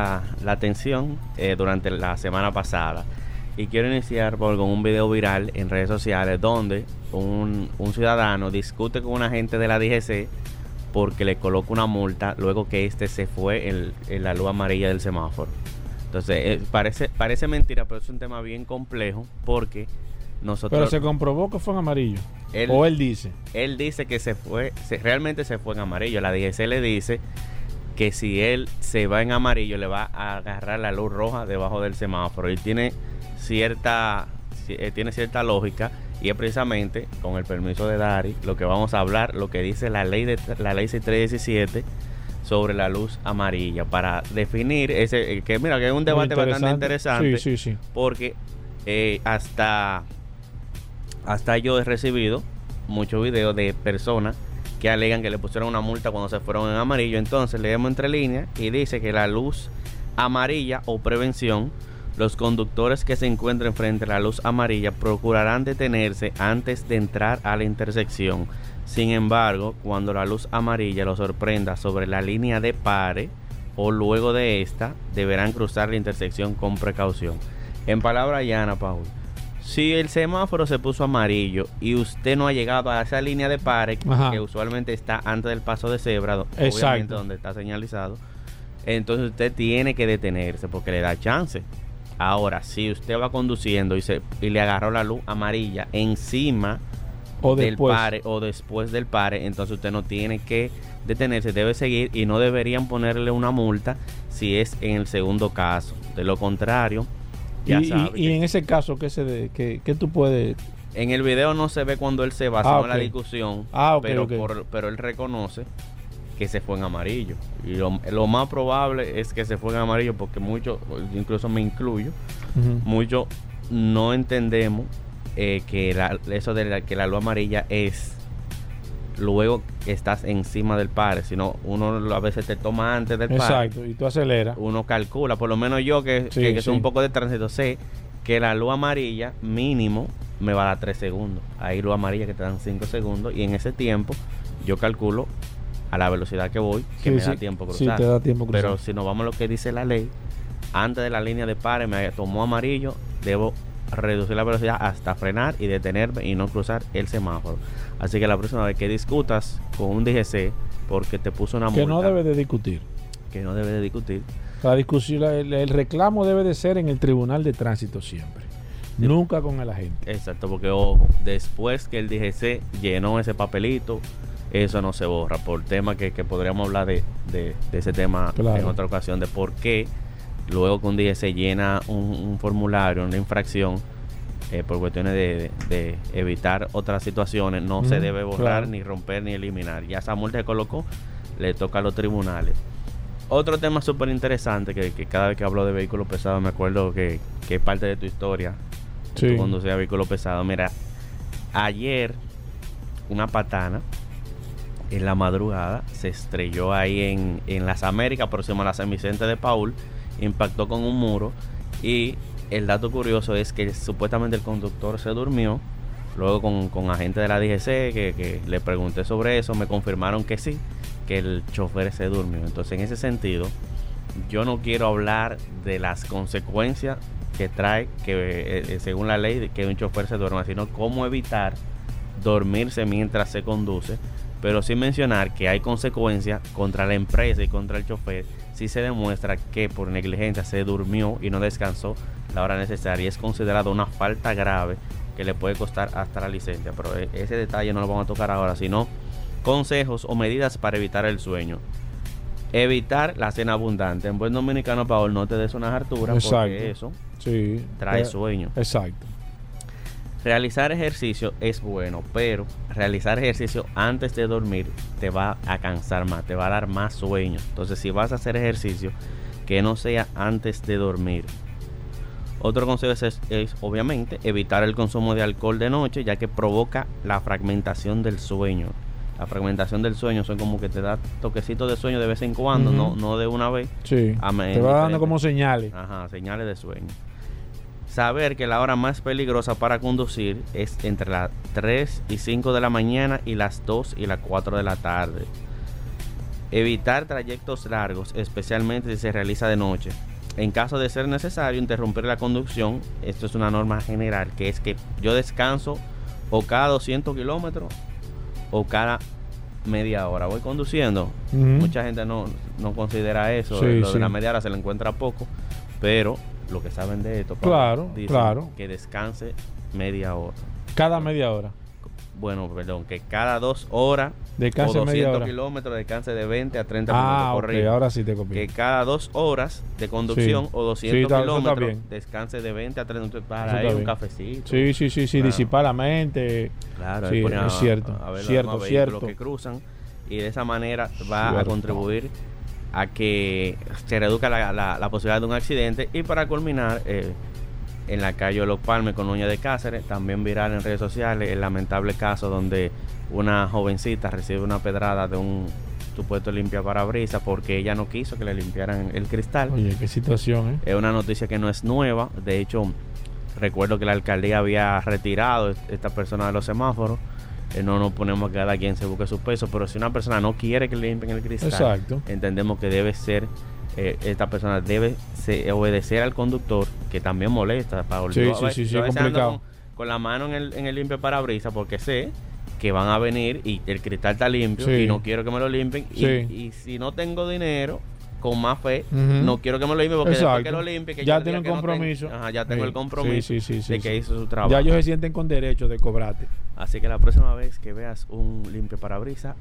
la, atención eh, durante la semana pasada. Y quiero iniciar por, con un video viral en redes sociales donde un, ciudadano discute con un agente de la DGC porque le coloca una multa luego que este se fue en, la luz amarilla del semáforo. Entonces, eh, parece, parece mentira, pero es un tema bien complejo porque nosotros... Pero se comprobó que fue en amarillo. o él dice. Él dice que se fue, realmente se fue en amarillo. La DGC le dice que si él se va en amarillo le va a agarrar la luz roja debajo del semáforo. Y tiene cierta, eh, tiene cierta lógica y es precisamente con el permiso de Dari lo que vamos a hablar, lo que dice la ley de la ley 6317 sobre la luz amarilla para definir ese eh, que mira que es un debate bastante interesante sí, sí, sí. porque eh, hasta hasta yo he recibido muchos videos de personas que alegan que le pusieron una multa cuando se fueron en amarillo. Entonces leemos entre líneas y dice que la luz amarilla o prevención, los conductores que se encuentren frente a la luz amarilla procurarán detenerse antes de entrar a la intersección. Sin embargo, cuando la luz amarilla los sorprenda sobre la línea de pare o luego de esta, deberán cruzar la intersección con precaución. En palabra llana, Paul, si el semáforo se puso amarillo y usted no ha llegado a esa línea de pare que usualmente está antes del paso de cebra, obviamente donde está señalizado, entonces usted tiene que detenerse porque le da chance. Ahora, si usted va conduciendo y, se, y le agarró la luz amarilla encima o del pare o después del pare, entonces usted no tiene que detenerse, debe seguir y no deberían ponerle una multa si es en el segundo caso. De lo contrario, ya y, y, en ese caso, ¿qué, se que, tú puedes...? En el video no se ve cuando él se va, ah, la discusión, ah, pero, pero él reconoce que se fue en amarillo. Y lo, más probable es que se fue en amarillo porque muchos, incluso me incluyo, muchos no entendemos eh, que eso de la, que la luz amarilla es luego estás encima del par, sino uno a veces te toma antes del par. Exacto, y tú aceleras. Uno calcula, por lo menos yo que, que, soy un poco de tránsito, sé que la luz amarilla mínimo me va a dar 3 segundos. Hay luz amarilla que te dan 5 segundos y en ese tiempo yo calculo a la velocidad que voy que me da tiempo cruzar. te da tiempo cruzar. Pero si nos vamos a lo que dice la ley, antes de la línea de pare me tomó amarillo, debo reducir la velocidad hasta frenar y detenerme y no cruzar el semáforo. Así que la próxima vez que discutas con un DGC porque te puso una multa. Que no debe de discutir. Que no debe de discutir. La discusión, el, reclamo debe de ser en el Tribunal de Tránsito siempre. Nunca con el agente. Exacto, porque ojo, después que el DGC llenó ese papelito, eso no se borra. Por tema que, podríamos hablar de, ese tema en otra ocasión, de por qué luego que un DGC llena un formulario, una infracción, eh, por cuestiones de, evitar otras situaciones, no se debe borrar, ni romper, ni eliminar. Ya esa multa se colocó, le toca a los tribunales. Otro tema súper interesante que, cada vez que hablo de vehículos pesados me acuerdo que, es parte de tu historia. Sí. Tú conducías vehículos pesados. Mira, ayer una patana en la madrugada se estrelló ahí en, en las Américas, próximo a la San Vicente de Paul, impactó con un muro y el dato curioso es que supuestamente el conductor se durmió. Luego con, con agentes de la DGC que, le pregunté sobre eso, me confirmaron que sí, que el chofer se durmió. Entonces en ese sentido, yo no quiero hablar de las consecuencias que trae que eh, eh, según la ley que un chofer se duerma, sino cómo evitar dormirse mientras se conduce, pero sin mencionar que hay consecuencias contra la empresa y contra el chofer si se demuestra que por negligencia se durmió y no descansó la hora necesaria. Es considerado una falta grave que le puede costar hasta la licencia. Pero e, ese detalle no lo vamos a tocar ahora, sino consejos o medidas para evitar el sueño. Evitar la cena abundante. En buen dominicano, Paul, no te des una hartura porque eso sí, trae sueño. Exacto. Realizar ejercicio es bueno, pero realizar ejercicio antes de dormir te va a cansar más, te va a dar más sueño. Entonces, si vas a hacer ejercicio, que no sea antes de dormir. Otro consejo es, obviamente evitar el consumo de alcohol de noche, ya que provoca la fragmentación del sueño. La fragmentación del sueño son como que te da toquecitos de sueño de vez en cuando, no, no de una vez. Sí. te va dando como señales. Ajá, señales de sueño saber que la hora más peligrosa para conducir es entre las 3 y 5 de la mañana y las 2 y las 4 de la tarde. Evitar trayectos largos, especialmente si se realiza de noche. En caso de ser necesario interrumpir la conducción, esto es una norma general, que es que yo descanso o cada 200 kilómetros o cada media hora. Voy conduciendo. Mucha gente no, considera eso. lo de la media hora se le encuentra poco. Pero lo que saben de esto, claro, claro. que descanse media hora. Cada media hora. Bueno, perdón, que cada dos horas descanse o 200 kilómetros descanse de 20 a 30 ah, minutos okay, ahora sí te copio. Que cada dos horas de conducción o 200 kilómetros descanse de 20 a 30 minutos para ir un cafecito. Sí, sí, sí, sí, disipar la mente. Claro, es cierto. cierto, cierto. que cruzan y de esa manera va a contribuir a que se reduzca la, posibilidad de un accidente y para culminar eh, en la calle Los Palmes con Uña de Cáceres, también viral en redes sociales el lamentable caso donde una jovencita recibe una pedrada de un supuesto limpia parabrisas porque ella no quiso que le limpiaran el cristal. Oye, qué situación, ¿eh? Es una noticia que no es nueva. De hecho, recuerdo que la alcaldía había retirado esta persona de los semáforos. Eh, no nos ponemos a cada quien se busque su peso, pero si una persona no quiere que le limpien el cristal, entendemos que debe ser eh, esta persona debe obedecer al conductor, que también molesta. Para sí, sí, sí, complicado. Con, la mano en el, en el limpio parabrisas porque sé que van a venir y el cristal está limpio y no quiero que me lo limpien. Y, si no tengo dinero, con más fe, no quiero que me lo limpien porque después que lo limpie, que ya tengo un compromiso. ya tengo el compromiso de que hizo su trabajo. Ya ellos se sienten con derecho de cobrarte. Así que la próxima vez que veas un limpio parabrisas,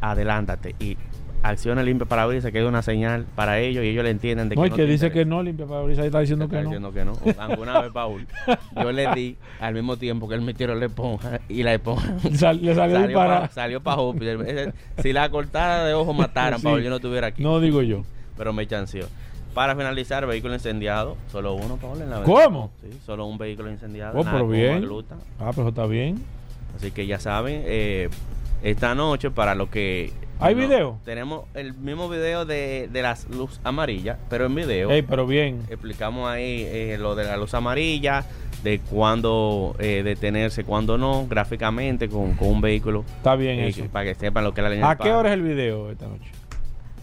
adelántate y acciona limpia parabrisas, que es una señal para ellos y ellos le entienden de no, que no. que dice que no limpia parabrisas, está diciendo que está diciendo que no. Alguna vez, Paul, yo le di al mismo tiempo que él me tiró la esponja y la esponja le salió, salió para salió para Júpiter. si la cortada de ojo mataran, Paul, yo no estuviera aquí. No digo yo. Pero me chanceó. Para finalizar, vehículo incendiado. Solo uno, Paul, en la ¿Cómo? Sí, solo un vehículo incendiado. Oh, pero bien. Ah, pero está bien. Así que ya saben, eh, esta noche para lo que ¿Hay video? Tenemos el mismo video de, de las luz amarilla, pero en video. Ey, pero bien. Explicamos ahí eh, lo de la luz amarilla, de cuándo eh, detenerse, cuándo no, gráficamente con, con un vehículo. Está bien eso. Para que sepan lo que es la línea. ¿A qué hora es el video esta noche?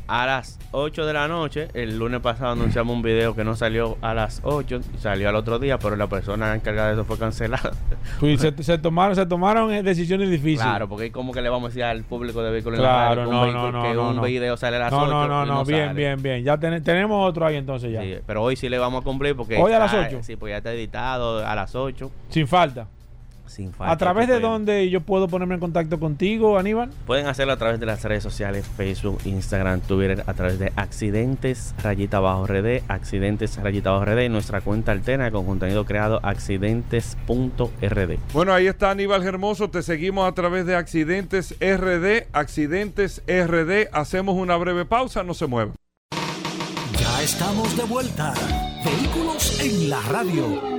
A las 8 de la noche. El lunes pasado anunciamos un video que no salió a las 8, salió al otro día, pero la persona encargada de eso fue cancelada. Pues se, tomaron, se tomaron eh, decisiones difíciles. Claro, porque como que le vamos a decir al público de vehículos claro, en la radio, no, no, que un video sale a las no, 8. No, no, no, bien, bien, bien. Ya tenemos otro ahí entonces ya. Sí, pero hoy sí le vamos a cumplir porque... Hoy a las 8. Sí, pues ya está editado a las 8. Sin falta. ¿A través de dónde yo puedo ponerme en contacto contigo, Aníbal? Pueden hacerlo a través de las redes sociales, Facebook, Instagram, Twitter, a través de Accidentes Rayita Bajo RD, Accidentes Rayita Bajo RD, nuestra cuenta alterna con contenido creado accidentes.rd. Bueno, ahí está Aníbal Hermoso, te seguimos a través de Accidentes RD, Accidentes RD, hacemos una breve pausa, no se muevan. Ya estamos de vuelta. Vehículos en la radio.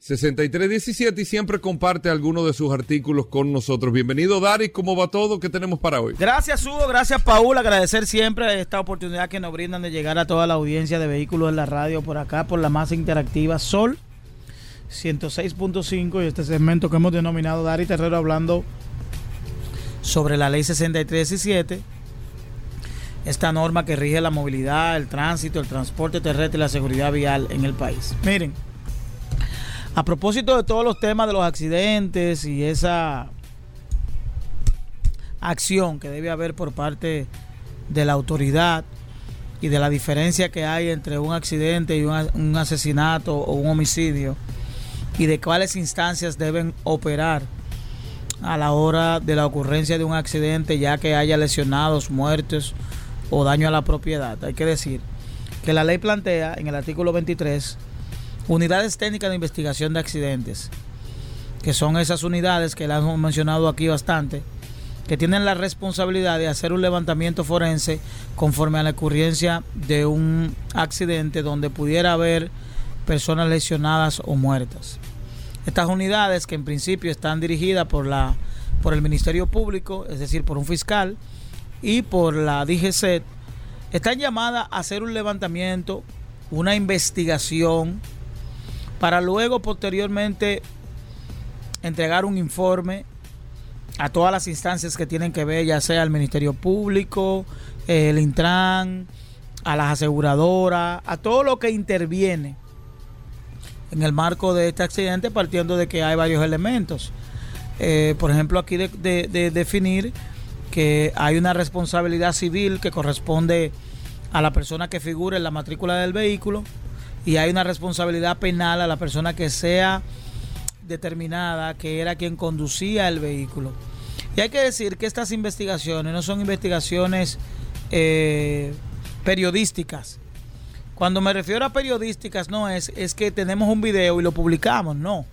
6317 y siempre comparte algunos de sus artículos con nosotros. Bienvenido, Dari. ¿Cómo va todo? ¿Qué tenemos para hoy? Gracias, Hugo. Gracias, Paul. Agradecer siempre esta oportunidad que nos brindan de llegar a toda la audiencia de vehículos en la radio por acá, por la masa interactiva Sol 106.5 y este segmento que hemos denominado Dari Terrero hablando sobre la ley 6317. Esta norma que rige la movilidad, el tránsito, el transporte terrestre y la seguridad vial en el país. Miren. A propósito de todos los temas de los accidentes y esa acción que debe haber por parte de la autoridad y de la diferencia que hay entre un accidente y un, asesinato o un homicidio y de cuáles instancias deben operar a la hora de la ocurrencia de un accidente ya que haya lesionados, muertos o daño a la propiedad. Hay que decir que la ley plantea en el artículo 23 Unidades técnicas de investigación de accidentes, que son esas unidades que las hemos mencionado aquí bastante, que tienen la responsabilidad de hacer un levantamiento forense conforme a la ocurrencia de un accidente donde pudiera haber personas lesionadas o muertas. Estas unidades que en principio están dirigidas por la por el Ministerio Público, es decir, por un fiscal y por la DGC, están llamadas a hacer un levantamiento, una investigación para luego posteriormente entregar un informe a todas las instancias que tienen que ver, ya sea el Ministerio Público, el Intran, a las aseguradoras, a todo lo que interviene en el marco de este accidente, partiendo de que hay varios elementos. Eh, por ejemplo, aquí de, de definir que hay una responsabilidad civil que corresponde a la persona que figura en la matrícula del vehículo, y hay una responsabilidad penal a la persona que sea determinada que era quien conducía el vehículo. Y hay que decir que estas investigaciones no son investigaciones eh, periodísticas. Cuando me refiero a periodísticas, no es, es que tenemos un video y lo publicamos, no.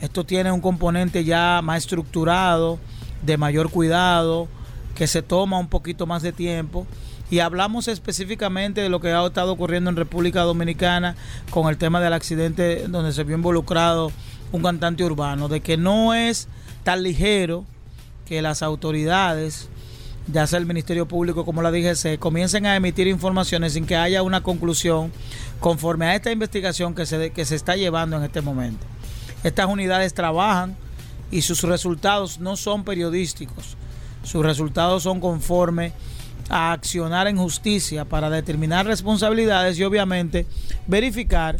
Esto tiene un componente ya más estructurado, de mayor cuidado, que se toma un poquito más de tiempo. Y hablamos específicamente de lo que ha estado ocurriendo en República Dominicana con el tema del accidente donde se vio involucrado un cantante urbano, de que no es tan ligero que las autoridades, ya sea el Ministerio Público como la DGC, comiencen a emitir informaciones sin que haya una conclusión conforme a esta investigación que se, que se está llevando en este momento. Estas unidades trabajan y sus resultados no son periodísticos, sus resultados son conforme a accionar en justicia para determinar responsabilidades y obviamente verificar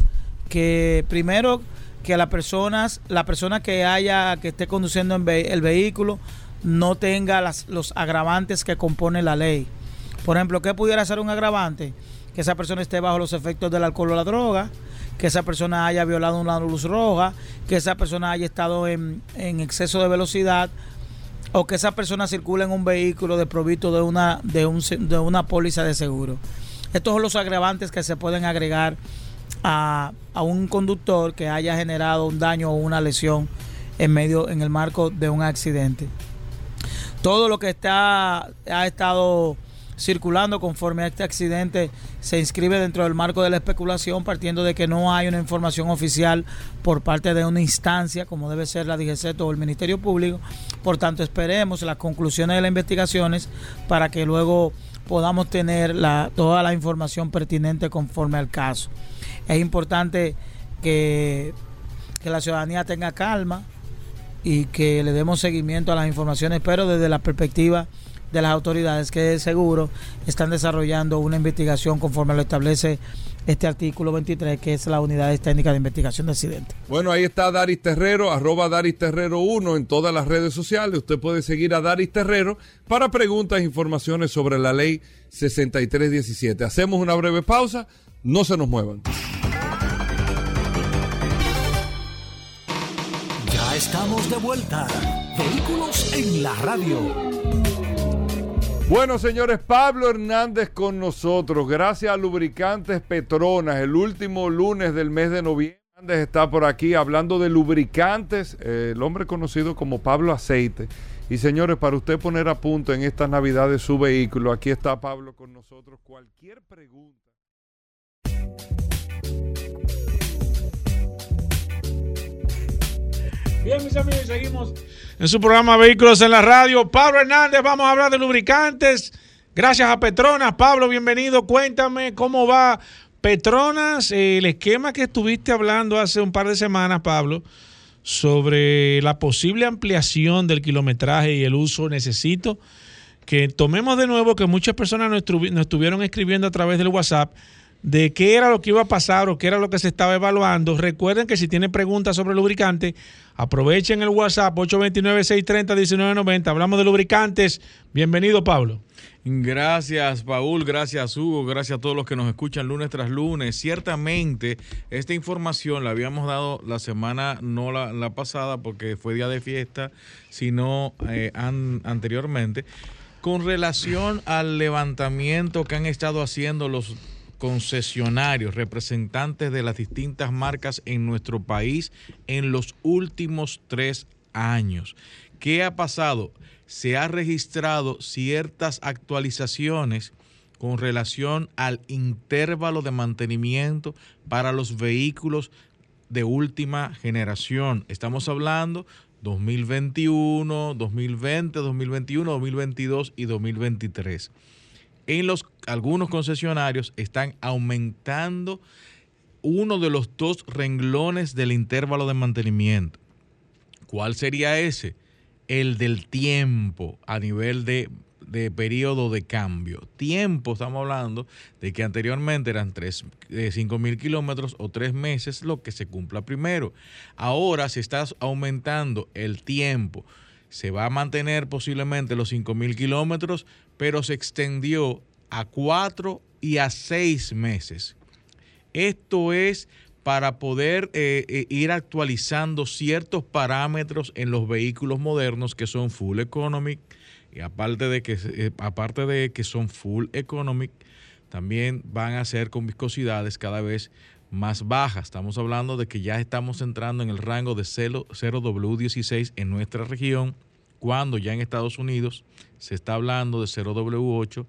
que primero que las personas, la persona que haya, que esté conduciendo el vehículo, no tenga los agravantes que compone la ley. Por ejemplo, ¿qué pudiera ser un agravante? Que esa persona esté bajo los efectos del alcohol o la droga, que esa persona haya violado una luz roja, que esa persona haya estado en, en exceso de velocidad o que esa persona circule en un vehículo desprovisto de una, de, un, de una póliza de seguro. Estos son los agravantes que se pueden agregar a, un conductor que haya generado un daño o una lesión en medio, en el marco de un accidente. Todo lo que está, ha estado circulando conforme a este accidente se inscribe dentro del marco de la especulación, partiendo de que no hay una información oficial por parte de una instancia, como debe ser la DGC o el Ministerio Público. Por tanto, esperemos las conclusiones de las investigaciones para que luego podamos tener la, toda la información pertinente conforme al caso. Es importante que, la ciudadanía tenga calma y que le demos seguimiento a las informaciones, pero desde la perspectiva de las autoridades que seguro están desarrollando una investigación conforme lo establece este artículo 23, que es la unidad técnica de investigación de accidentes. Bueno, ahí está Daris Terrero, arroba Daris Terrero 1 en todas las redes sociales. Usted puede seguir a Daris Terrero para preguntas e informaciones sobre la ley 6317. Hacemos una breve pausa, no se nos muevan. Ya estamos de vuelta. Vehículos en la radio. Bueno, señores, Pablo Hernández con nosotros. Gracias a Lubricantes Petronas, el último lunes del mes de noviembre. Está por aquí hablando de lubricantes, eh, el hombre conocido como Pablo Aceite. Y señores, para usted poner a punto en estas navidades su vehículo, aquí está Pablo con nosotros. Cualquier pregunta. Bien, mis amigos, seguimos en su programa Vehículos en la Radio. Pablo Hernández, vamos a hablar de lubricantes. Gracias a Petronas. Pablo, bienvenido. Cuéntame cómo va Petronas, el esquema que estuviste hablando hace un par de semanas, Pablo, sobre la posible ampliación del kilometraje y el uso. Necesito que tomemos de nuevo que muchas personas nos, estuvieron escribiendo a través del WhatsApp de qué era lo que iba a pasar o qué era lo que se estaba evaluando. Recuerden que si tienen preguntas sobre lubricante, aprovechen el WhatsApp 829-630-1990. Hablamos de lubricantes. Bienvenido, Pablo. Gracias, Paul. Gracias, Hugo. Gracias a todos los que nos escuchan lunes tras lunes. Ciertamente, esta información la habíamos dado la semana, no la, pasada, porque fue día de fiesta, sino eh, anteriormente. Con relación al levantamiento que han estado haciendo los concesionarios, representantes de las distintas marcas en nuestro país en los últimos tres años. ¿Qué ha pasado? Se ha registrado ciertas actualizaciones con relación al intervalo de mantenimiento para los vehículos de última generación. Estamos hablando 2021, 2020, 2021, 2022 y 2023 en los algunos concesionarios están aumentando uno de los dos renglones del intervalo de mantenimiento. ¿Cuál sería ese? El del tiempo a nivel de, periodo de cambio. Tiempo, estamos hablando de que anteriormente eran 5 mil kilómetros o tres meses lo que se cumpla primero. Ahora se está aumentando el tiempo. Se va a mantener posiblemente los 5 mil kilómetros, pero se extendió a cuatro y a seis meses. Esto es para poder eh, eh, ir actualizando ciertos parámetros en los vehículos modernos que son full economic y aparte de que, eh, aparte de que son full economic, también van a ser con viscosidades cada vez más bajas. Estamos hablando de que ya estamos entrando en el rango de 0W16 en nuestra región, cuando ya en Estados Unidos se está hablando de 0W8,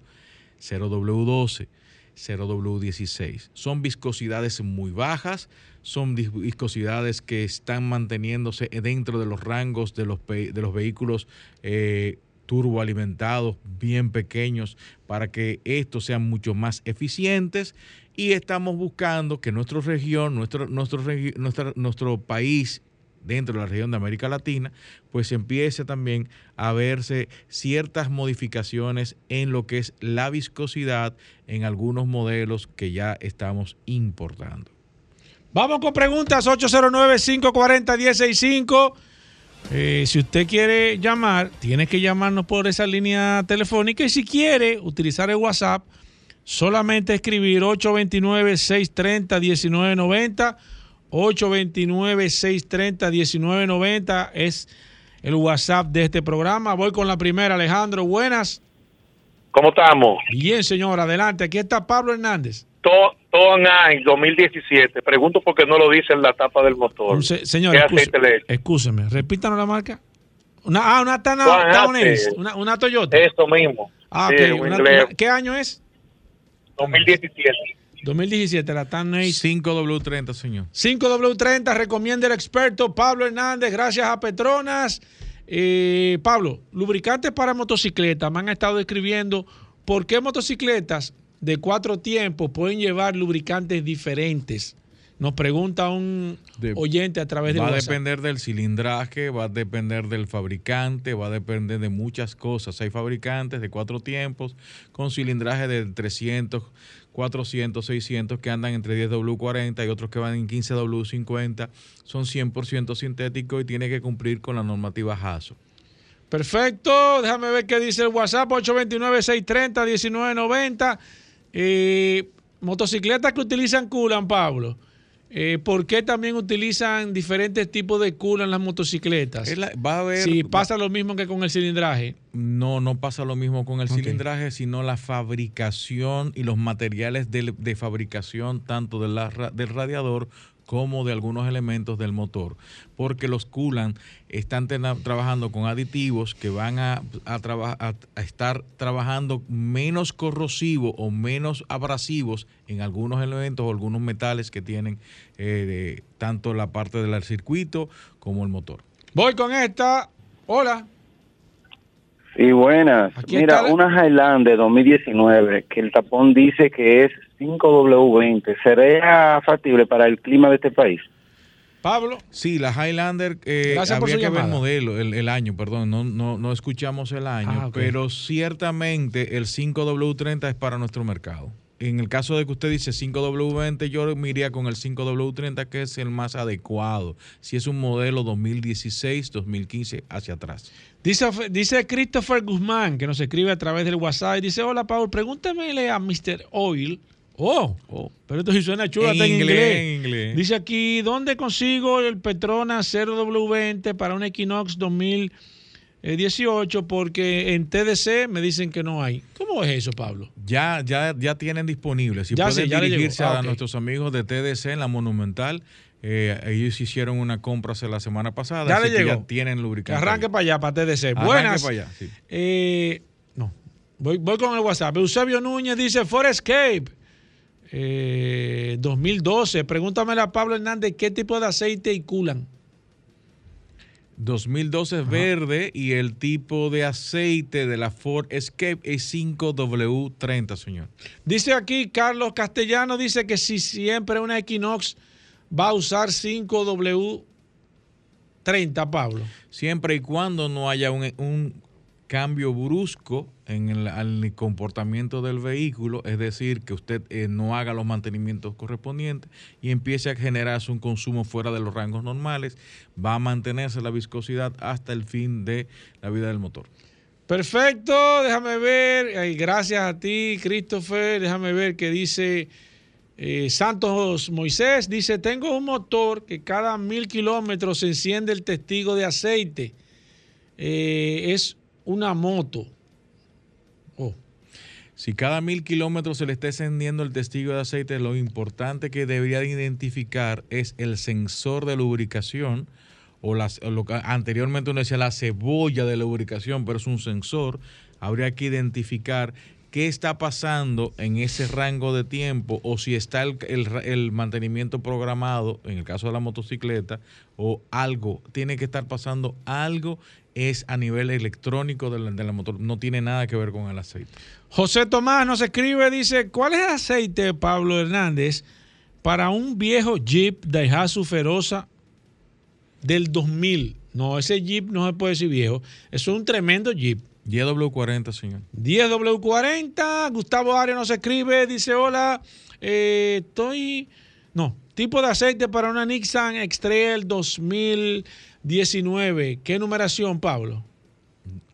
0W12. 0W16. Son viscosidades muy bajas, son viscosidades que están manteniéndose dentro de los rangos de los, de los vehículos eh, turboalimentados, bien pequeños, para que estos sean mucho más eficientes. Y estamos buscando que nuestra región, nuestro, nuestro, nuestro país dentro de la región de América Latina, pues empiece también a verse ciertas modificaciones en lo que es la viscosidad en algunos modelos que ya estamos importando. Vamos con preguntas 809-540-165. Eh, si usted quiere llamar, tiene que llamarnos por esa línea telefónica y si quiere utilizar el WhatsApp, solamente escribir 829-630-1990 829-630-1990 es el WhatsApp de este programa. Voy con la primera, Alejandro. Buenas. ¿Cómo estamos? Bien, señor. Adelante. Aquí está Pablo Hernández. Todo 2017. Pregunto por qué no lo dice en la tapa del motor. señor, escúcheme. Repítanos la marca. Una, ah, una, Tana, una, una, Toyota. Eso mismo. Ah, ¿Qué año es? 2017. 2017, la TAN 5W30, señor. 5W30, recomienda el experto Pablo Hernández, gracias a Petronas. Eh, Pablo, lubricantes para motocicletas. Me han estado escribiendo por qué motocicletas de cuatro tiempos pueden llevar lubricantes diferentes. Nos pregunta un oyente a través de Va a depender del cilindraje, va a depender del fabricante, va a depender de muchas cosas. Hay fabricantes de cuatro tiempos con cilindraje de 300 400, 600 que andan entre 10W40 y otros que van en 15W50 son 100% sintéticos y tiene que cumplir con la normativa JASO. Perfecto, déjame ver qué dice el WhatsApp 829-630-1990. Eh, motocicletas que utilizan Culan, Pablo. Eh, ¿Por qué también utilizan diferentes tipos de culo en las motocicletas? va a ver, si pasa lo mismo que con el cilindraje. No, no pasa lo mismo con el cilindraje, sino la fabricación y los materiales de, fabricación tanto del radiador como de algunos elementos del motor, porque los coolant están trabajando con aditivos que van a, a, estar trabajando menos corrosivos o menos abrasivos en algunos elementos o algunos metales que tienen eh, tanto la parte del circuito como el motor. Voy con esta. Hola. Sí, buenas. Mira, una Highlander 2019 que el tapón dice que es 5W20, ¿sería factible para el clima de este país? Pablo. Sí, la Highlander, eh, habría que ver el modelo, el, año, perdón, no, no, no escuchamos el año, ah, pero ciertamente el 5W30 es para nuestro mercado. En el caso de que usted dice 5W20, yo me iría con el 5W30, que es el más adecuado, si es un modelo 2016, 2015 hacia atrás. Dice, dice Christopher Guzmán, que nos escribe a través del WhatsApp, y dice, hola Pablo, pregúntamele a Mr. Oil Oh, oh, pero esto sí suena chulo en, inglés, Dice aquí, ¿dónde consigo el Petrona 0W20 para un Equinox 2018? Porque en TDC me dicen que no hay. ¿Cómo es eso, Pablo? Ya, ya, ya tienen disponibles. Si ya pueden dirigirse a ah, nuestros amigos de TDC en la Monumental, eh, ellos hicieron una compra hace la semana pasada. Ya le llegó. ya tienen lubricante. Arranque para allá, para TDC. Buenas. Para allá, eh, no. Voy, voy con el WhatsApp. Eusebio Núñez dice Forescape. 2012. Eh, Pregúntame a Pablo Hernández qué tipo de aceite y culan. 2012 es verde y el tipo de aceite de la Ford Escape es 5W30, señor. Dice aquí Carlos Castellano, dice que si siempre una Equinox va a usar 5W30, Pablo. Siempre y cuando no haya un cambio brusco en el, comportamiento del vehículo, es decir, que usted eh, no haga los mantenimientos correspondientes y empiece a generarse un consumo fuera de los rangos normales, va a mantenerse la viscosidad hasta el fin de la vida del motor. Perfecto, déjame ver, gracias a ti, Christopher, déjame ver qué dice eh, Santos Moisés, dice, tengo un motor que cada mil kilómetros se enciende el testigo de aceite. Eh, es una moto. Oh. Si cada mil kilómetros se le está encendiendo el testigo de aceite, lo importante que debería identificar es el sensor de lubricación o, las, lo que anteriormente uno decía la cebolla de lubricación, pero es un sensor. Habría que identificar qué está pasando en ese rango de tiempo o si está el, mantenimiento programado, en el caso de la motocicleta, o algo, tiene que estar pasando algo, es a nivel electrónico de la, de la motor, no tiene nada que ver con el aceite. José Tomás nos escribe, dice, ¿cuál es el aceite, Pablo Hernández, para un viejo Jeep Daihatsu Feroza del 2000? No, ese Jeep no se puede decir viejo, es un tremendo Jeep 10W40, señor. 10W40. Gustavo Arias nos escribe, dice, hola, eh, estoy... No, tipo de aceite para una Nissan X-Trail 2019. ¿Qué numeración, Pablo?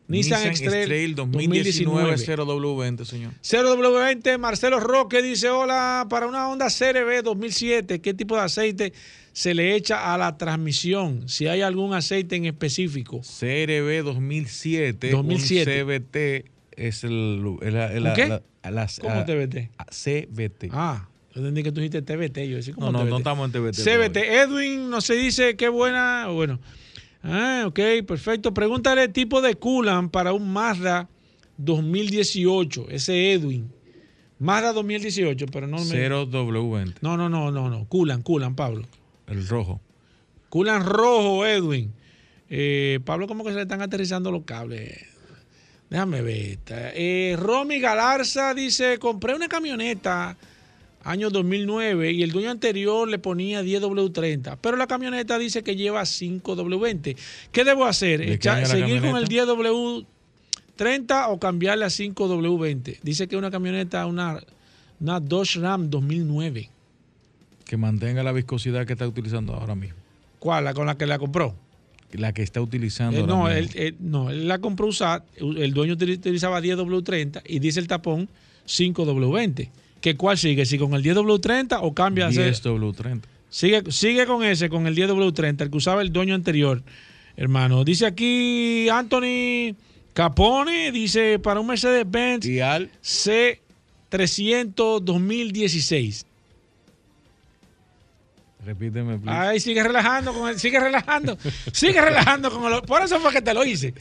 Nissan, X-Trail 2019, 0W20, señor. 0W20, Marcelo Roque dice, hola, para una Honda CRB 2007, ¿qué tipo de aceite se le echa a la transmisión? Si hay algún aceite en específico. CRB 2007, 2007. CBT es el... ¿Qué? ¿Cómo TBT? CBT. Ah, yo entendí que tú dijiste TBT. Yo decía, ¿cómo no, no, no estamos en TBT. CBT. Edwin no se dice qué buena... Bueno, ah, ok, perfecto. Pregúntale el tipo de coolant para un Mazda 2018. Ese Edwin. Mazda 2018, pero no... 0W20. No, no, no, no, no. Coolant, coolant, Pablo. El rojo. Culan rojo, Edwin. Eh, Pablo, ¿cómo que se le están aterrizando los cables? Déjame ver. Eh, Romy Galarza dice, compré una camioneta año 2009 y el dueño anterior le ponía 10W30, pero la camioneta dice que lleva 5W20. ¿Qué debo hacer? ¿Seguir con el 10W30 o cambiarle a 5W20? Dice que es una camioneta, una, una Dodge Ram 2009 que mantenga la viscosidad que está utilizando ahora mismo. ¿Cuál? ¿La con la que la compró? La que está utilizando. Eh, no, Él, no, él la compró usada. El dueño utilizaba 10W30 y dice el tapón 5W20. ¿Qué cuál sigue? ¿Si con el 10W30 o cambia a 10W30. Sigue, sigue con ese, con el 10W30, el que usaba el dueño anterior, hermano. Dice aquí Anthony Capone, dice para un Mercedes-Benz C300 2016. Repíteme, please. Ay, sigue relajando con el, sigue relajando, sigue relajando con el, por eso fue que te lo hice.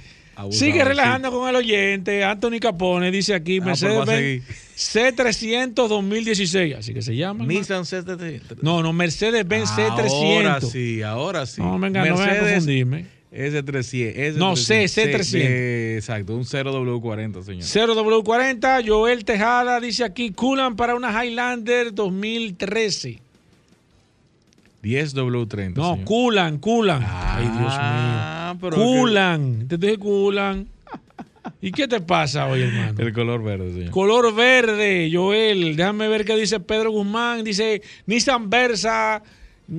sigue relajando con el oyente. Anthony Capone dice aquí, ah, Mercedes C300 2016, así que se llama. Nissan C300. No, no, Mercedes-Benz C300. Ahora sí, ahora sí. No, venga, Mercedes, no me confundirme. S300. No, C, C300. exacto, un 0W40, señor. 0W40, Joel Tejada dice aquí, culan para una Highlander 2013. 10W30. No, culan, culan. Ay, Dios mío. Culan. Te dije culan. ¿Y qué te pasa hoy, hermano? El color verde, señor. Color verde, Joel. Déjame ver qué dice Pedro Guzmán. Dice Nissan Versa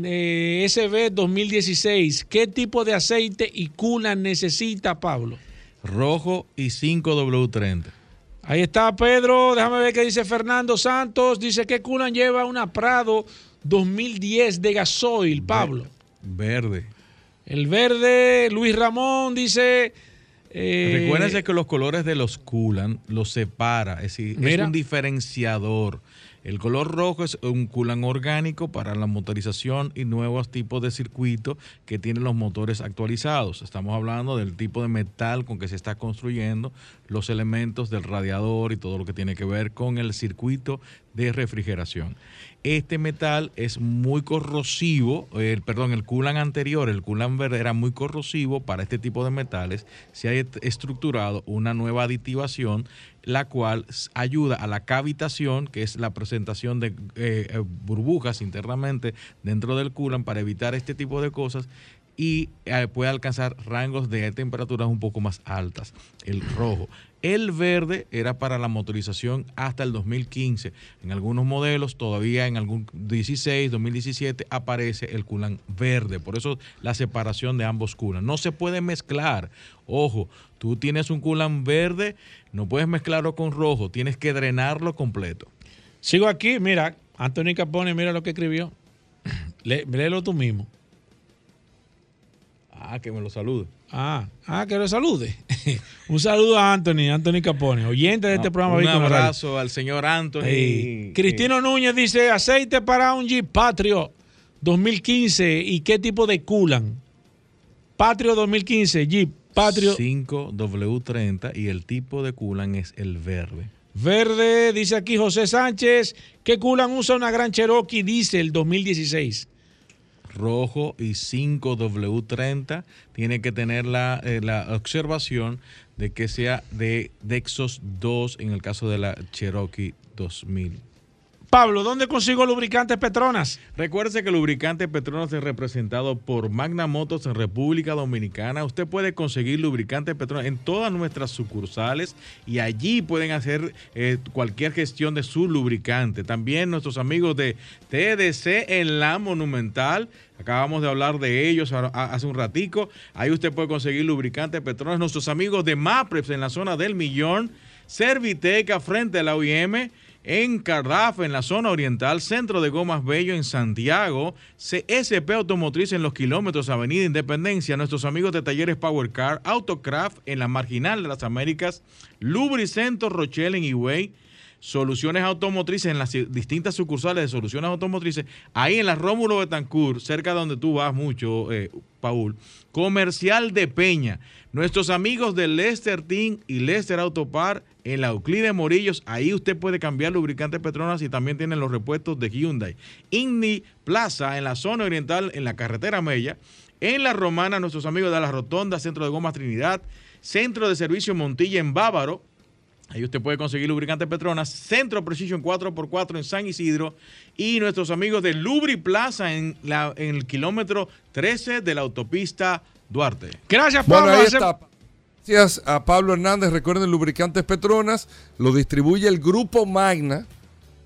eh, SB 2016. ¿Qué tipo de aceite y culan necesita, Pablo? Rojo y 5W30. Ahí está Pedro. Déjame ver qué dice Fernando Santos. Dice que culan lleva una Prado 2010 de gasoil, Pablo. Verde. El verde, Luis Ramón dice... Eh, Recuérdense que los colores de los culan los separa, es decir, es un diferenciador. El color rojo es un culan orgánico para la motorización y nuevos tipos de circuitos que tienen los motores actualizados. Estamos hablando del tipo de metal con que se está construyendo, los elementos del radiador y todo lo que tiene que ver con el circuito de refrigeración. Este metal es muy corrosivo, el, perdón, el culan anterior, el culan verde era muy corrosivo para este tipo de metales. Se ha estructurado una nueva aditivación, la cual ayuda a la cavitación, que es la presentación de eh, eh, burbujas internamente dentro del culan para evitar este tipo de cosas y eh, puede alcanzar rangos de temperaturas un poco más altas. El rojo. El verde era para la motorización hasta el 2015. En algunos modelos, todavía en algún 16, 2017, aparece el culan verde. Por eso la separación de ambos culan. No se puede mezclar. Ojo, tú tienes un culan verde, no puedes mezclarlo con rojo, tienes que drenarlo completo. Sigo aquí, mira, Antonio Capone, mira lo que escribió. léelo tú mismo. Ah, que me lo salude. Ah, ah, que lo salude. un saludo a Anthony, Anthony Capone, oyente de este programa. Un abrazo al señor Anthony. Cristino Núñez dice, aceite para un Jeep Patrio 2015 y qué tipo de culan. Patrio 2015, Jeep Patrio. 5W30 y el tipo de culan es el verde. Verde, dice aquí José Sánchez, que culan usa una gran Cherokee Diesel 2016 rojo y 5W30. Tiene que tener la, eh, la, observación de que sea de Dexos 2 en el caso de la Cherokee 2000. Pablo, ¿dónde consigo lubricantes Petronas? Recuerde que lubricante Petronas es representado por Magna Motos en República Dominicana. Usted puede conseguir lubricante Petronas en todas nuestras sucursales y allí pueden hacer eh, cualquier gestión de su lubricante. También nuestros amigos de TDC en la Monumental. Acabamos de hablar de ellos hace un ratico. Ahí usted puede conseguir lubricante Petronas. Nuestros amigos de MAPREPS en la zona del Millón. Serviteca frente a la OIM en Cardaf, en la zona oriental, Centro de Gomas Bello en Santiago, CSP Automotriz en los kilómetros Avenida Independencia, nuestros amigos de Talleres Power Car, Autocraft en la Marginal de las Américas, Lubricento Rochelle en Higüey, Soluciones Automotrices en las distintas sucursales de Soluciones Automotrices, ahí en la Rómulo Betancourt, cerca de donde tú vas mucho, eh, Paul, Comercial de Peña, nuestros amigos de Lester Team y Lester Autopar en la Euclide Morillos. Ahí usted puede cambiar lubricantes Petronas y también tienen los repuestos de Hyundai. Indy Plaza en la zona oriental, en la carretera Mella. En la Romana, nuestros amigos de la Rotonda, Centro de Gomas Trinidad, Centro de Servicio Montilla en Bávaro. Ahí usted puede conseguir lubricantes Petronas, Centro Precision 4x4 en San Isidro y nuestros amigos de Lubri Plaza en, la, en el kilómetro 13 de la autopista Duarte. Gracias, Pablo. Gracias a Pablo Hernández. Recuerden, lubricantes Petronas lo distribuye el Grupo Magna.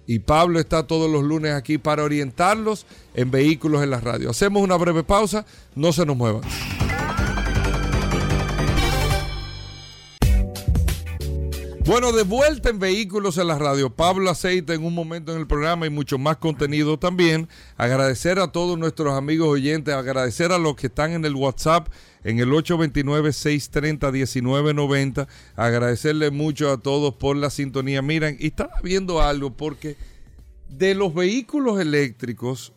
Y Pablo está todos los lunes aquí para orientarlos en vehículos en la radio. Hacemos una breve pausa, no se nos muevan. Bueno, de vuelta en Vehículos en la Radio. Pablo Aceite en un momento en el programa y mucho más contenido también. Agradecer a todos nuestros amigos oyentes, agradecer a los que están en el WhatsApp en el 829-630-1990. Agradecerle mucho a todos por la sintonía. Miren, y estaba viendo algo porque de los vehículos eléctricos,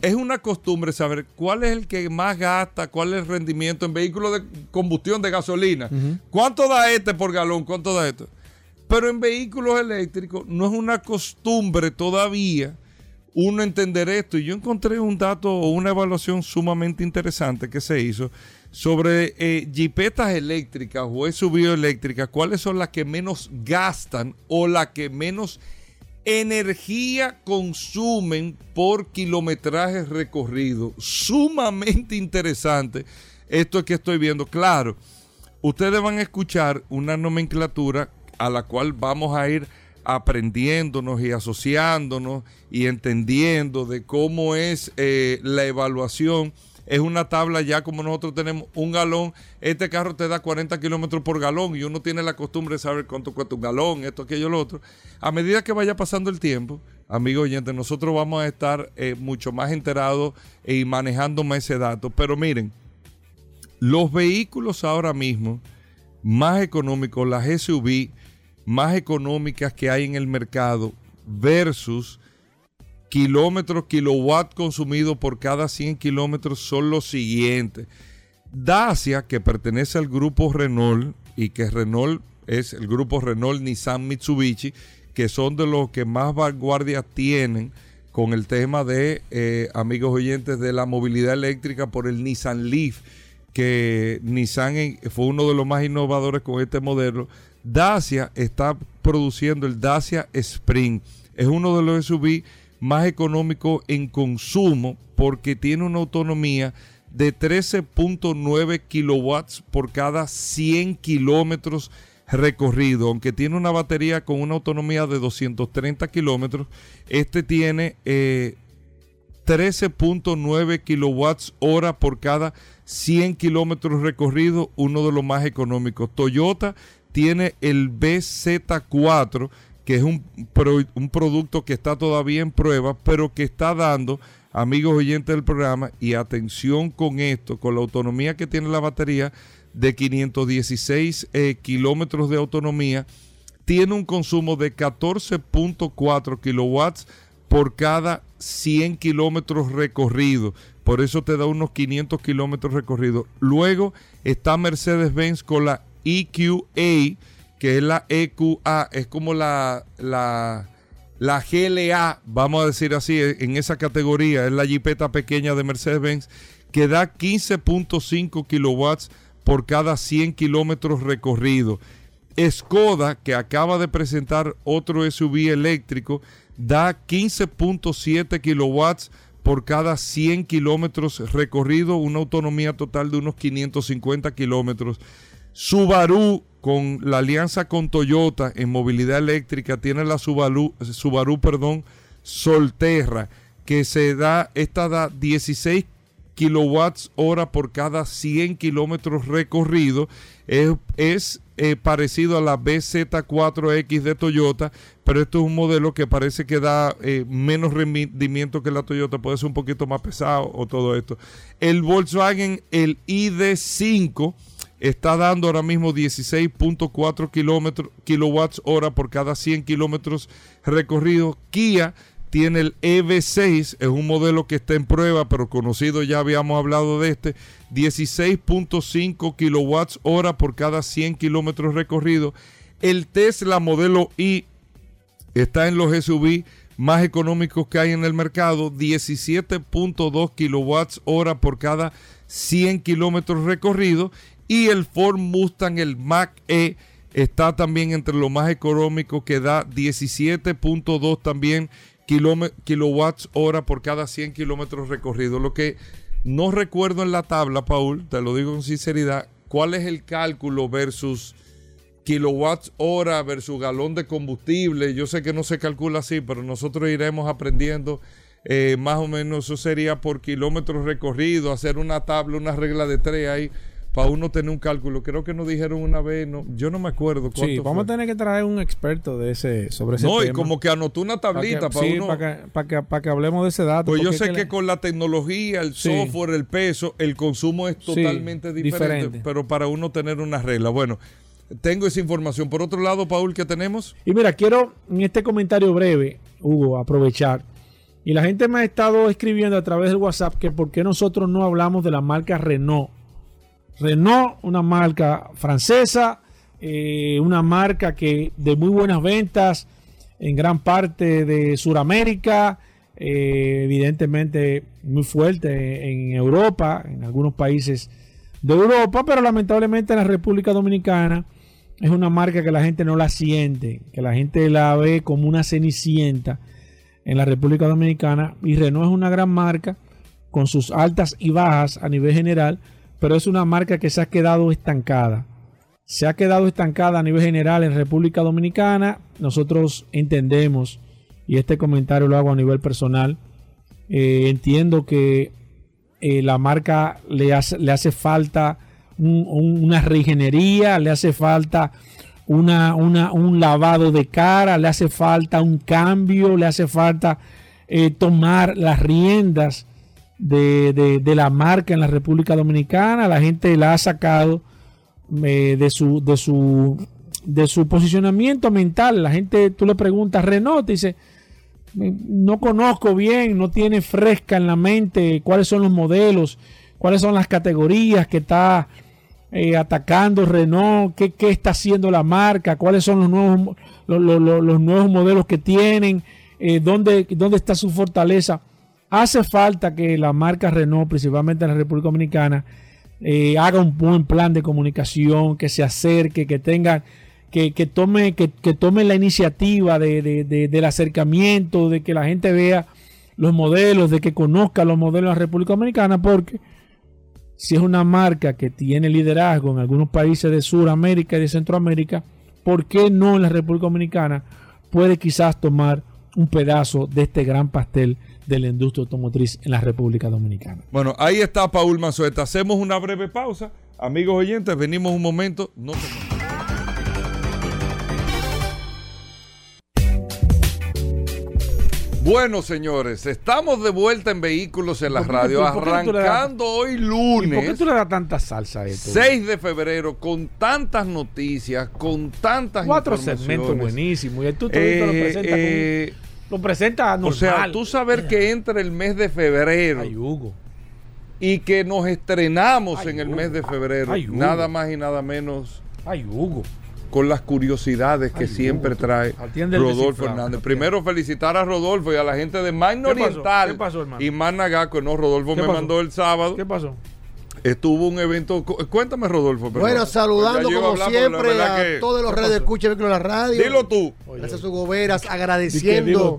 es una costumbre saber cuál es el que más gasta, cuál es el rendimiento en vehículos de combustión de gasolina. ¿Cuánto da este por galón? ¿Cuánto da esto? Pero en vehículos eléctricos no es una costumbre todavía uno entender esto. Y yo encontré un dato o una evaluación sumamente interesante que se hizo sobre eh, jipetas eléctricas o SUV eléctricas, cuáles son las que menos gastan o las que menos energía consumen por kilometraje recorrido. Sumamente interesante esto que estoy viendo. Claro, ustedes van a escuchar una nomenclatura a la cual vamos a ir aprendiéndonos y asociándonos y entendiendo de cómo es eh, la evaluación es una tabla ya como nosotros tenemos un galón. Este carro te da 40 kilómetros por galón y uno tiene la costumbre de saber cuánto cuesta un galón, esto, aquello, lo otro. A medida que vaya pasando el tiempo, amigo oyente, nosotros vamos a estar eh, mucho más enterados y manejando más ese dato. Pero miren, los vehículos ahora mismo más económicos, las SUV más económicas que hay en el mercado versus kilómetros, kilowatt consumido por cada 100 kilómetros son los siguientes. Dacia, que pertenece al grupo Renault y que Renault es el grupo Renault, Nissan, Mitsubishi, que son de los que más vanguardia tienen con el tema de, eh, amigos oyentes, de la movilidad eléctrica por el Nissan Leaf, que Nissan fue uno de los más innovadores con este modelo. Dacia está produciendo el Dacia Spring. Es uno de los SUV más económico en consumo porque tiene una autonomía de 13.9 kilowatts por cada 100 kilómetros recorrido. Aunque tiene una batería con una autonomía de 230 kilómetros, este tiene 13.9 eh, kilowatts hora por cada 100 kilómetros recorrido, uno de los más económicos. Toyota tiene el BZ4 que es un, un producto que está todavía en prueba, pero que está dando, amigos oyentes del programa, y atención con esto, con la autonomía que tiene la batería de 516 eh, kilómetros de autonomía, tiene un consumo de 14.4 kilowatts por cada 100 kilómetros recorridos. Por eso te da unos 500 kilómetros recorridos. Luego está Mercedes-Benz con la EQA que es la EQA, es como la, la, la GLA, vamos a decir así, en esa categoría, es la jipeta pequeña de Mercedes-Benz, que da 15.5 kilowatts por cada 100 kilómetros recorridos. Skoda, que acaba de presentar otro SUV eléctrico, da 15.7 kilowatts por cada 100 kilómetros recorridos, una autonomía total de unos 550 kilómetros. Subaru con la alianza con Toyota en movilidad eléctrica tiene la Subaru, Subaru perdón, Solterra que se da, esta da 16 kilowatts hora por cada 100 kilómetros recorridos. Es, eh, parecido a la BZ4X de Toyota, pero esto es un modelo que parece que da eh, menos rendimiento que la Toyota, puede ser un poquito más pesado o todo esto. El Volkswagen, el ID5 está dando ahora mismo 16.4 kilowatts hora por cada 100 kilómetros recorridos. Kia tiene el EV6, es un modelo que está en prueba, pero conocido, ya habíamos hablado de este, 16.5 kilowatts hora por cada 100 kilómetros recorridos. El Tesla modelo I está en los SUV más económicos que hay en el mercado, 17.2 kilowatts hora por cada 100 kilómetros recorridos y el Ford Mustang, el Mac E, está también entre lo más económico que da 17.2 también kilowatts hora por cada 100 kilómetros recorridos. Lo que no recuerdo en la tabla, Paul, te lo digo con sinceridad, cuál es el cálculo versus kilowatts hora versus galón de combustible. Yo sé que no se calcula así, pero nosotros iremos aprendiendo. Eh, más o menos eso sería por kilómetros recorridos, hacer una tabla, una regla de tres ahí para uno tener un cálculo. Creo que nos dijeron una vez, no, yo no me acuerdo cuánto Sí, vamos a tener que traer un experto de ese sobre ese no, y como que anotó una tablita para, uno. Para que, hablemos de ese dato. Pues yo sé que, con la tecnología, el software, el peso, el consumo es totalmente diferente, pero para uno tener una regla. Bueno, tengo esa información. Por otro lado, Paul, ¿qué tenemos? Y mira, quiero en este comentario breve, Hugo, aprovechar. Y la gente me ha estado escribiendo a través del WhatsApp que por qué nosotros no hablamos de la marca Renault Renault, una marca francesa, eh, una marca que de muy buenas ventas en gran parte de Sudamérica, eh, evidentemente muy fuerte en Europa, en algunos países de Europa, pero lamentablemente en la República Dominicana es una marca que la gente no la siente, que la gente la ve como una cenicienta en la República Dominicana y Renault es una gran marca con sus altas y bajas a nivel general, pero es una marca que se ha quedado estancada. Se ha quedado estancada a nivel general en República Dominicana. Nosotros entendemos, y este comentario lo hago a nivel personal, eh, entiendo que eh, la marca le hace, le hace falta una reingeniería, le hace falta una, un lavado de cara, le hace falta un cambio, le hace falta eh, tomar las riendas de, de, la marca en la República Dominicana. La gente la ha sacado eh, de, su, de, su, de su posicionamiento mental. La gente, tú le preguntas, Renault, dice, no conozco bien, no tiene fresca en la mente cuáles son los modelos, cuáles son las categorías que está eh, atacando Renault, qué, qué, está haciendo la marca, cuáles son los nuevos, los, los, nuevos modelos que tienen, eh, dónde, dónde está su fortaleza. Hace falta que la marca Renault, principalmente en la República Dominicana, eh, haga un buen plan de comunicación, que se acerque, que tenga, que, tome, que, tome la iniciativa del acercamiento, de que la gente vea los modelos, de que conozca los modelos de la República Dominicana, porque si es una marca que tiene liderazgo en algunos países de Sudamérica y de Centroamérica, ¿por qué no en la República Dominicana puede quizás tomar un pedazo de este gran pastel de la industria automotriz en la República Dominicana. Bueno, ahí está Paul Mazueta. Hacemos una breve pausa. Amigos oyentes, venimos un momento. No Bueno, señores, estamos de vuelta en Vehículos en la Radio, arrancando hoy lunes. ¿Por qué tú le das tanta salsa a esto? 6 de febrero, con tantas noticias, con tantas Cuatro segmentos buenísimos. Y tú, eh, lo presentas eh, lo presenta normal. O sea, tú saber que entra el mes de febrero. Ay, Hugo. Y que nos estrenamos en el mes de febrero. nada más y nada menos. Ay, Hugo con las curiosidades que siempre trae Rodolfo Hernández. Primero felicitar a Rodolfo y a la gente de Magna Oriental y Managaco, no, Rodolfo me mandó el sábado. ¿Qué pasó? Estuvo un evento. Cuéntame, Rodolfo. Bueno, saludando como siempre a todos los redes de escucha en la radio. Dilo tú. Gracias a sus goberas, agradeciendo.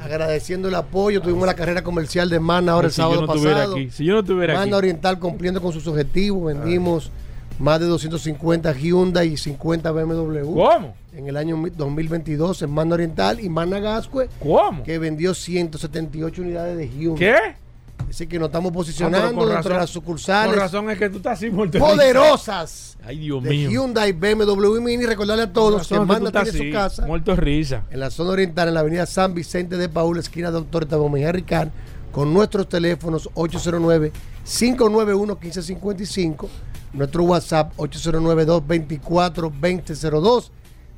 agradeciendo el apoyo. Tuvimos la carrera comercial de Mana ahora el sábado pasado. Si yo no estuviera Mana Oriental cumpliendo con sus objetivos. Vendimos más de 250 Hyundai y 50 BMW. ¿Cómo? En el año 2022 en Manda Oriental y Managascue. ¿Cómo? Que vendió 178 unidades de Hyundai. ¿Qué? Así que nos estamos posicionando dentro de las sucursales. Por razón es que tú estás así poderosas. Ay, Dios de mío. Hyundai, BMW y Mini. Recordarle a todos que Manda tiene su casa. Muerto risa. En la zona oriental, en la avenida San Vicente de Paul, esquina Doctor Tabo Mejía Ricard, con nuestros teléfonos 809 591 1555 nuestro WhatsApp 809-224-2002.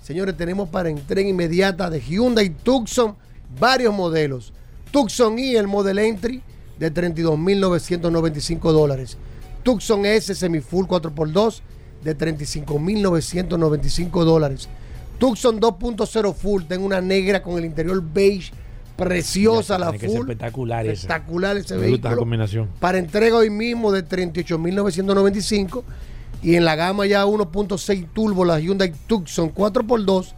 Señores, tenemos para entrega inmediata de Hyundai Tucson varios modelos. Tucson y el Model Entry de 32.995 dólares. Tucson S Semifull 4x2 de 35.995 dólares. Tucson 2.0 Full, tengo una negra con el interior beige preciosa la full. espectacular Espectacular ese vehículo. combinación. Para entrega hoy mismo de 38.995 y en la gama ya 1.6 turbo la Hyundai Tucson 4x2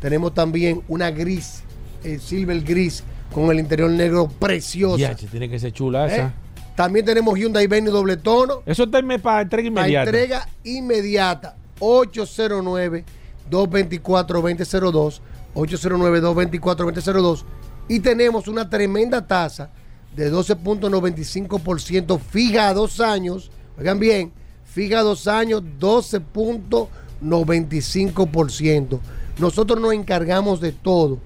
tenemos también una gris, el silver gris con el interior negro preciosa. Ya, tiene que ser chula esa. ¿Eh? También tenemos Hyundai Venue doble tono. Eso está para entrega inmediata. Para entrega inmediata. 809 224 2002 809 224 2002 y tenemos una tremenda tasa de 12.95% fija a dos años. Oigan bien, fija a dos años, 12.95%. Nosotros nos encargamos de todo.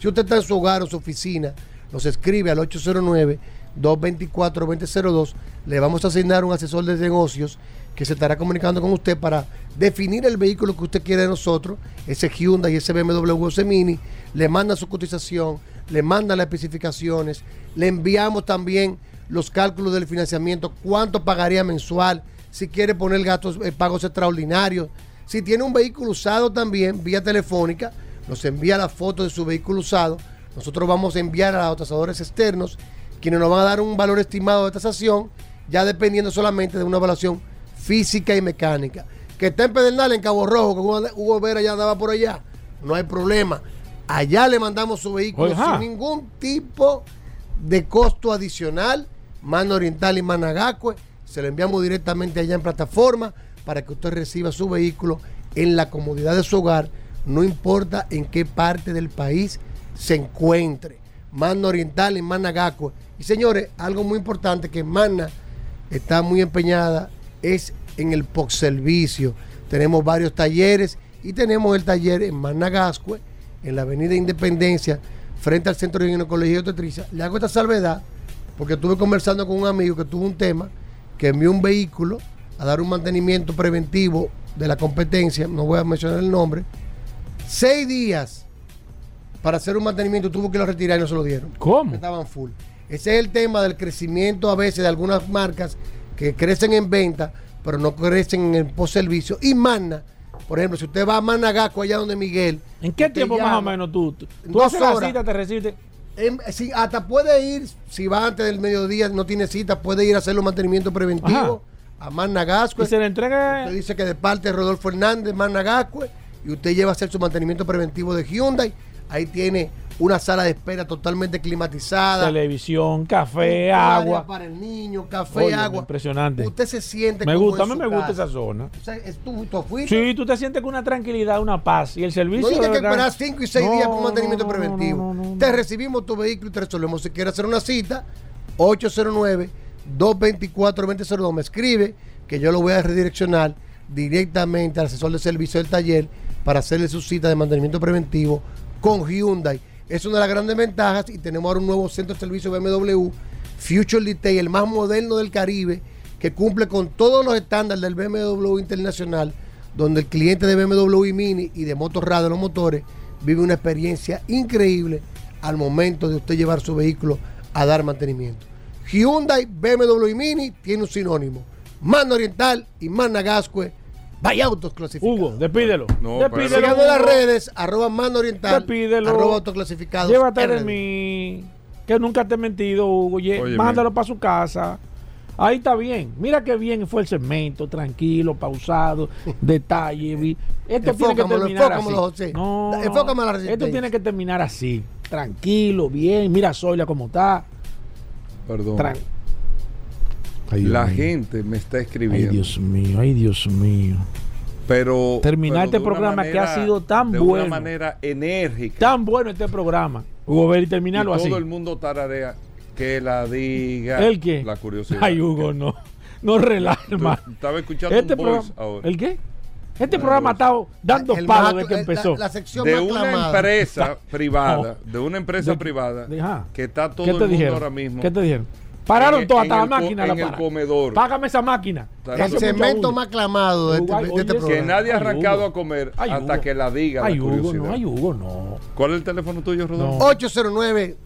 Si usted está en su hogar o su oficina, nos escribe al 809-224-2002. Le vamos a asignar un asesor de negocios que se estará comunicando con usted para definir el vehículo que usted quiere de nosotros, ese Hyundai y ese BMW ese Mini. Le manda su cotización le mandan las especificaciones, le enviamos también los cálculos del financiamiento, cuánto pagaría mensual, si quiere poner gastos, eh, pagos extraordinarios. Si tiene un vehículo usado también, vía telefónica, nos envía la foto de su vehículo usado. Nosotros vamos a enviar a los tasadores externos, quienes nos van a dar un valor estimado de tasación, ya dependiendo solamente de una evaluación física y mecánica. Que esté en Pedernal, en Cabo Rojo, que Hugo Vera ya andaba por allá, no hay problema. Allá le mandamos su vehículo sin ningún tipo de costo adicional. Mano Oriental y Managacue. Se lo enviamos directamente allá en plataforma para que usted reciba su vehículo en la comodidad de su hogar, no importa en qué parte del país se encuentre. Mano Oriental y Managacue. Y señores, algo muy importante que Mana está muy empeñada es en el POC servicio. Tenemos varios talleres y tenemos el taller en Managascue en la avenida Independencia, frente al Centro de Ginecología y Obstetricia. Le hago esta salvedad porque estuve conversando con un amigo que tuvo un tema, que envió un vehículo a dar un mantenimiento preventivo de la competencia, no voy a mencionar el nombre, seis días para hacer un mantenimiento, tuvo que lo retirar y no se lo dieron. ¿Cómo? Estaban full. Ese es el tema del crecimiento a veces de algunas marcas que crecen en venta, pero no crecen en el post servicio. Y Magna por ejemplo, si usted va a Managaco, allá donde Miguel. ¿En qué tiempo más o menos tú? ¿Tú haces la cita, te recibes? hasta puede ir, si va antes del mediodía, no tiene cita, puede ir a hacer los mantenimientos preventivos a Managasco. Y se le entrega. Usted dice que de parte de Rodolfo Hernández, Managasco, y usted lleva a hacer su mantenimiento preventivo de Hyundai. Ahí tiene una sala de espera totalmente climatizada. Televisión, café, agua. Para el niño, café, agua. Impresionante. Usted se siente Me gusta, a mí me gusta esa zona. ¿tú, sí, tú te sientes con una tranquilidad, una paz. Y el servicio. No tienes que esperar 5 y 6 días un mantenimiento preventivo. te recibimos tu vehículo y te resolvemos. Si quieres hacer una cita, 809-224-2002. Me escribe que yo lo voy a redireccionar directamente al asesor de servicio del taller para hacerle su cita de mantenimiento preventivo con Hyundai Es una de las grandes ventajas y tenemos ahora un nuevo centro de servicio BMW, Future Detail, el más moderno del Caribe, que cumple con todos los estándares del BMW Internacional, donde el cliente de BMW y Mini y de Motorrad los motores vive una experiencia increíble al momento de usted llevar su vehículo a dar mantenimiento. Hyundai, BMW y Mini tiene un sinónimo. Mano Oriental y Mana Gascue. Vaya autos clasificados. Hugo, despídelo. No, despídelo. en las redes, arroba Mano Oriental, despídelo. arroba autoclasificados. Llévate de mí, que nunca te he mentido, Hugo. mándalo para su casa. Ahí está bien. Mira qué bien fue el segmento, tranquilo, pausado, detalle. Esto tiene que terminar así. No, esto tiene que terminar así. Tranquilo, bien. Mira Zoila cómo está. Perdón. La gente me está escribiendo. Ay, Dios mío, ay, Dios mío. Pero terminar este programa que ha sido tan bueno. De una manera enérgica. Tan bueno este programa. Hugo, ver y terminarlo y así. Todo el mundo tararea que la diga. ¿El qué? La curiosidad. Ay, Hugo, no. No relaja, hermano. Estaba escuchando este un programa, ahora. ¿El qué? Este programa ha estado dando palos desde que empezó. La, sección de una empresa privada, de una empresa privada que está todo el mundo ahora mismo. ¿Qué te dijeron? Pararon toda la máquina. En el comedor. Págame esa máquina. El cemento más aclamado de este, de este programa. Que nadie ha arrancado a comer hasta que la diga. Ay, Hugo, no, ay, Hugo, no. ¿Cuál es el teléfono tuyo, Rodolfo? 809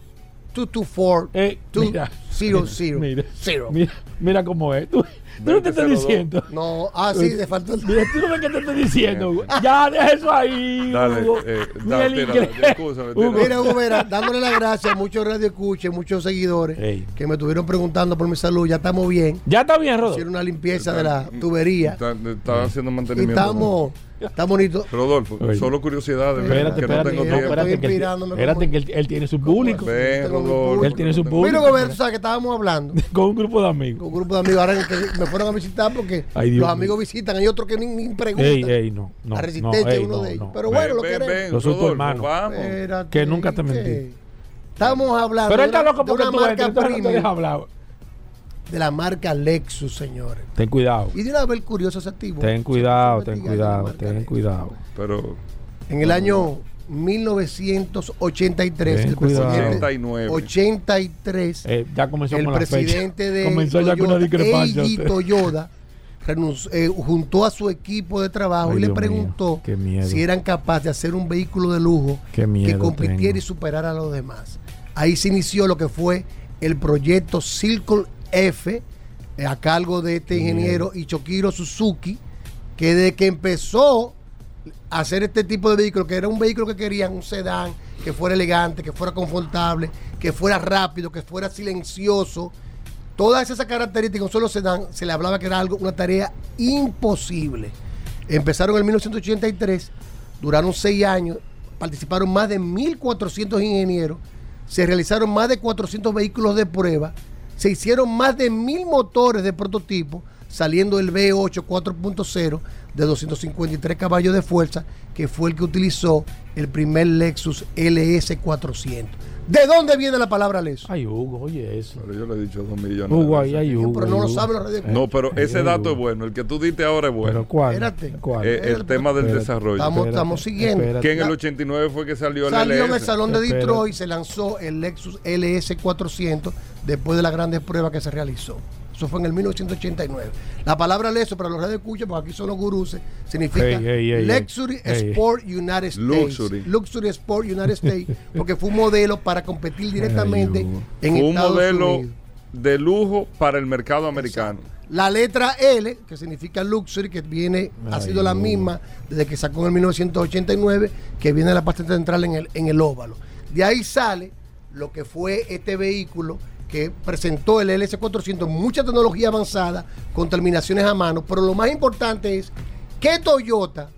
224 eh, mira, 200 mira, mira, mira, cómo es. Tú, tú no te estoy diciendo. No, ah, sí, te faltó el. Mira, tú no ves que te estoy diciendo. ya, deja eso ahí. Dale, Hugo. Eh, dale, tira, Hugo. Mira, Hugo, mira, dándole las gracias a muchos radio escuches, muchos seguidores que me estuvieron preguntando por mi salud. Ya estamos bien. Ya está bien, Rodolfo. Hicieron una limpieza de la tubería. Estaba haciendo mantenimiento. Y estamos. Está bonito. Rodolfo, solo curiosidades. Espérate, que espérate, no tengo tiempo. Espérate, que, él, espérate que él, tiene su público. Ven, Rodolfo. Él tiene su público. Mira, Roberto, sabes que estábamos hablando. Con un grupo de amigos. Con un grupo de amigos. Ahora que me fueron a visitar porque los amigos visitan. Hay otros que ni, ni preguntan. Ey, ey, no. no la resistencia es uno de ellos. Pero bueno, lo queremos. Los soy tu hermano. Que nunca te mentí. Estamos hablando Pero él está loco porque tú no te dejas hablar de la marca Lexus, señores. Ten cuidado. Y de una vez curioso ese activo. Ten cuidado, ten cuidado, ten cuidado. Pero en el año 1983, ten el cuidado. presidente 83, eh, ya comenzó el con presidente la de comenzó ya con una discrepancia. Eiji Toyoda eh, juntó a su equipo de trabajo Ay, y le Dios preguntó si eran capaces de hacer un vehículo de lujo que compitiera tengo. y superara a los demás. Ahí se inició lo que fue el proyecto Circle F eh, a cargo de este ingeniero Ichokiro Suzuki, que desde que empezó hacer este tipo de vehículo, que era un vehículo que querían, un sedán, que fuera elegante, que fuera confortable, que fuera rápido, que fuera silencioso, todas esas características, un solo sedán, se le hablaba que era algo, una tarea imposible. Empezaron en 1983, duraron seis años, participaron más de 1.400 ingenieros, se realizaron más de 400 vehículos de prueba, se hicieron más de mil motores de prototipo, saliendo el V8 4.0 de 253 caballos de fuerza, que fue el que utilizó el primer Lexus LS400. ¿De dónde viene la palabra Lexus? Ay, Hugo, oye eso. Pero yo le he dicho dos millones. Hugo, ay, ay, Hugo. Pero no lo saben los redes. No, pero ese dato es bueno. El que tú diste ahora es bueno. ¿Pero cuál? Espérate. ¿Cuál? Eh, el tema del Espérate. desarrollo. Estamos, Espérate, estamos siguiendo. espérate. que en el 89 fue que salió el Salió en el LS. salón de Espérate. Detroit, se lanzó el Lexus LS400 después de las grandes pruebas que se realizó. Eso fue en el 1989. La palabra Lexus para los redes escucha, porque aquí son los gurús, significa Luxury. Sport United States. Luxury. Luxury Sport United States, porque fue un modelo para competir directamente en Fue un Estados modelo Unidos. de lujo para el mercado americano. La letra L, que significa Luxury, que viene, ha Ay, sido la misma desde que sacó en el 1989, que viene la parte central en el, en el óvalo. De ahí sale lo que fue este vehículo que presentó el LS400, mucha tecnología avanzada, con terminaciones a mano, pero lo más importante es que Toyota,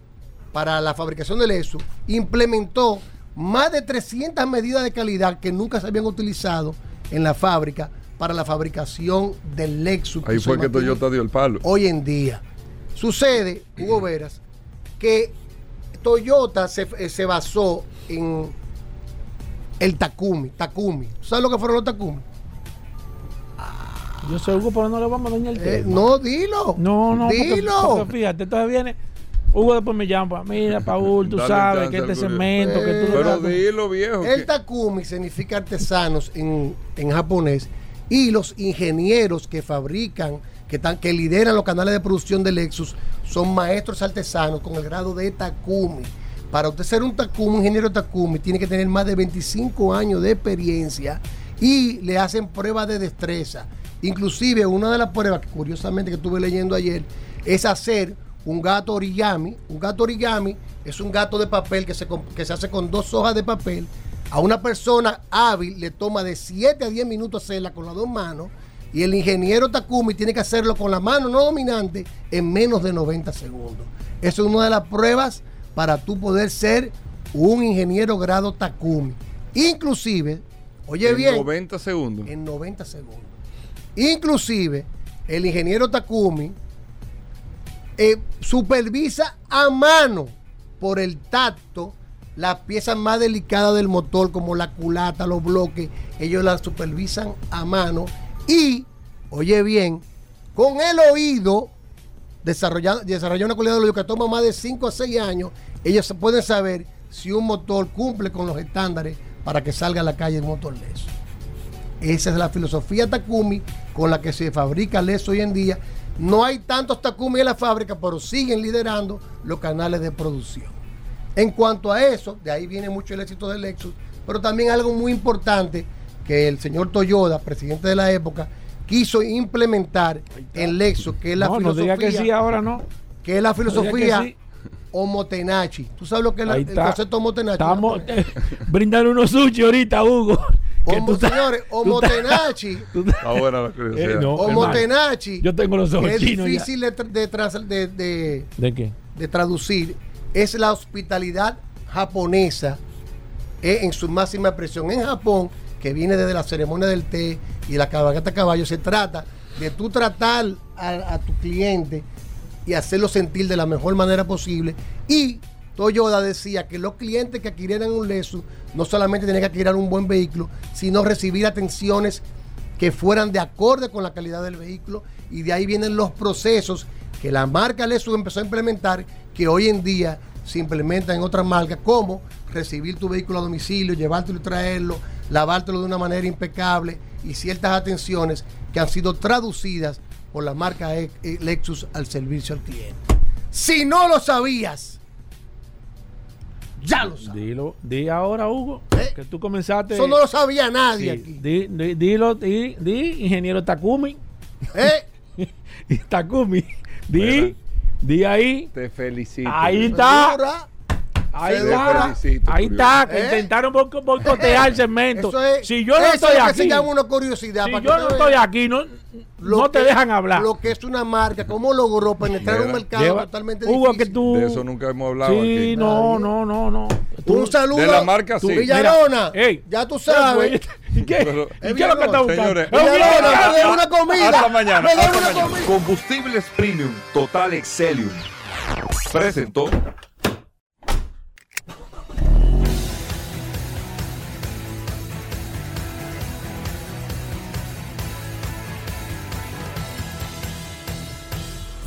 para la fabricación del ESU, implementó más de 300 medidas de calidad que nunca se habían utilizado en la fábrica para la fabricación del Lexus. Ahí fue que Toyota dio el palo. hoy en día. Sucede, Hugo Veras, que Toyota se, eh, se basó en el Takumi. Takumi. ¿Sabes lo que fueron los Takumi? Yo sé, Hugo, pero no le vamos a dañar el Eh, tema. no, dilo. No, no, porque- Dilo. porque fíjate, entonces viene Hugo después me llama, mira, Paul, tú sabes que este cemento que tú Pero dilo, viejo. El Takumi significa artesanos en, en japonés y los ingenieros que fabrican, que, están, que lideran los canales de producción de Lexus, son maestros artesanos con el grado de Takumi. Para usted ser un Takumi, un ingeniero Takumi, tiene que tener más de 25 años de experiencia y le hacen pruebas de destreza. Inclusive una de las pruebas que curiosamente que estuve leyendo ayer es hacer un gato origami. Un gato origami es un gato de papel que se, que se hace con dos hojas de papel. A una persona hábil le toma de 7 a 10 minutos hacerla con las dos manos y el ingeniero Takumi tiene que hacerlo con la mano no dominante en menos de 90 segundos. Eso es una de las pruebas para tú poder ser un ingeniero grado Takumi. Inclusive, oye bien. En 90 segundos. En 90 segundos. Inclusive, el ingeniero Takumi eh, supervisa a mano por el tacto las piezas más delicadas del motor, como la culata, los bloques, ellos las supervisan a mano y, oye bien, con el oído, desarrollar una cualidad de oído que toma más de 5 a 6 años, ellos pueden saber si un motor cumple con los estándares para que salga a la calle un motor leso. Esa es la filosofía Takumi con la que se fabrica leso hoy en día. No hay tantos Takumi en la fábrica, pero siguen liderando los canales de producción. En cuanto a eso, de ahí viene mucho el éxito del Lexus, pero también algo muy importante que el señor Toyoda, presidente de la época, quiso implementar en Lexus, que es la filosofía. que sí ahora no. Que es la filosofía Omotenachi. ¿Tú sabes lo que es el concepto Omotenachi? Estamos brindando unos sushi ahorita, Hugo. Como, señores, Omotenachi. Ah, buena la curiosidad. Eh, Omotenachi. Yo tengo los ojos Es difícil de, de, de, de, qué? de traducir. Es la hospitalidad japonesa eh, en su máxima expresión. En Japón, que viene desde la ceremonia del té y la cabalgata caballo, se trata de tú tratar a, a tu cliente y hacerlo sentir de la mejor manera posible. Y Toyota decía que los clientes que adquirieran un Lexus no solamente tenían que adquirir un buen vehículo, sino recibir atenciones que fueran de acorde con la calidad del vehículo. Y de ahí vienen los procesos que la marca Lexus empezó a implementar, que hoy en día se implementan en otras marcas, como recibir tu vehículo a domicilio, llevártelo y traerlo, lavártelo de una manera impecable y ciertas atenciones que han sido traducidas por la marca e-, e-, Lexus al servicio al cliente. Si no lo sabías, ya lo sabes. Dilo, di ahora, Hugo, ¿Eh? que tú comenzaste. Eso no lo sabía nadie aquí. Di, di, dilo, di, di, ingeniero Takumi. ¿Eh? Takumi. Di, di ahí. Te felicito. Ahí está. Ahí está, ahí está, que ¿Eh? intentaron boicotear el segmento. si yo no estoy aquí, se llama una curiosidad. Si yo no estoy aquí, no, no te dejan hablar. Lo que es una marca, cómo logró penetrar un mercado totalmente Hugo, difícil. Que tú, de eso nunca hemos hablado sí, aquí. no, no, no, no. un saludo de la marca tú, sí. Villarona. Mira, ya tú sabes. ¿Y qué? Pero, ¿Y qué es lo que está buscando? Señores, Villarona, me dé una comida. Hasta mañana. Me Hasta una mañana. comida. Combustibles Premium Total Excelium presentó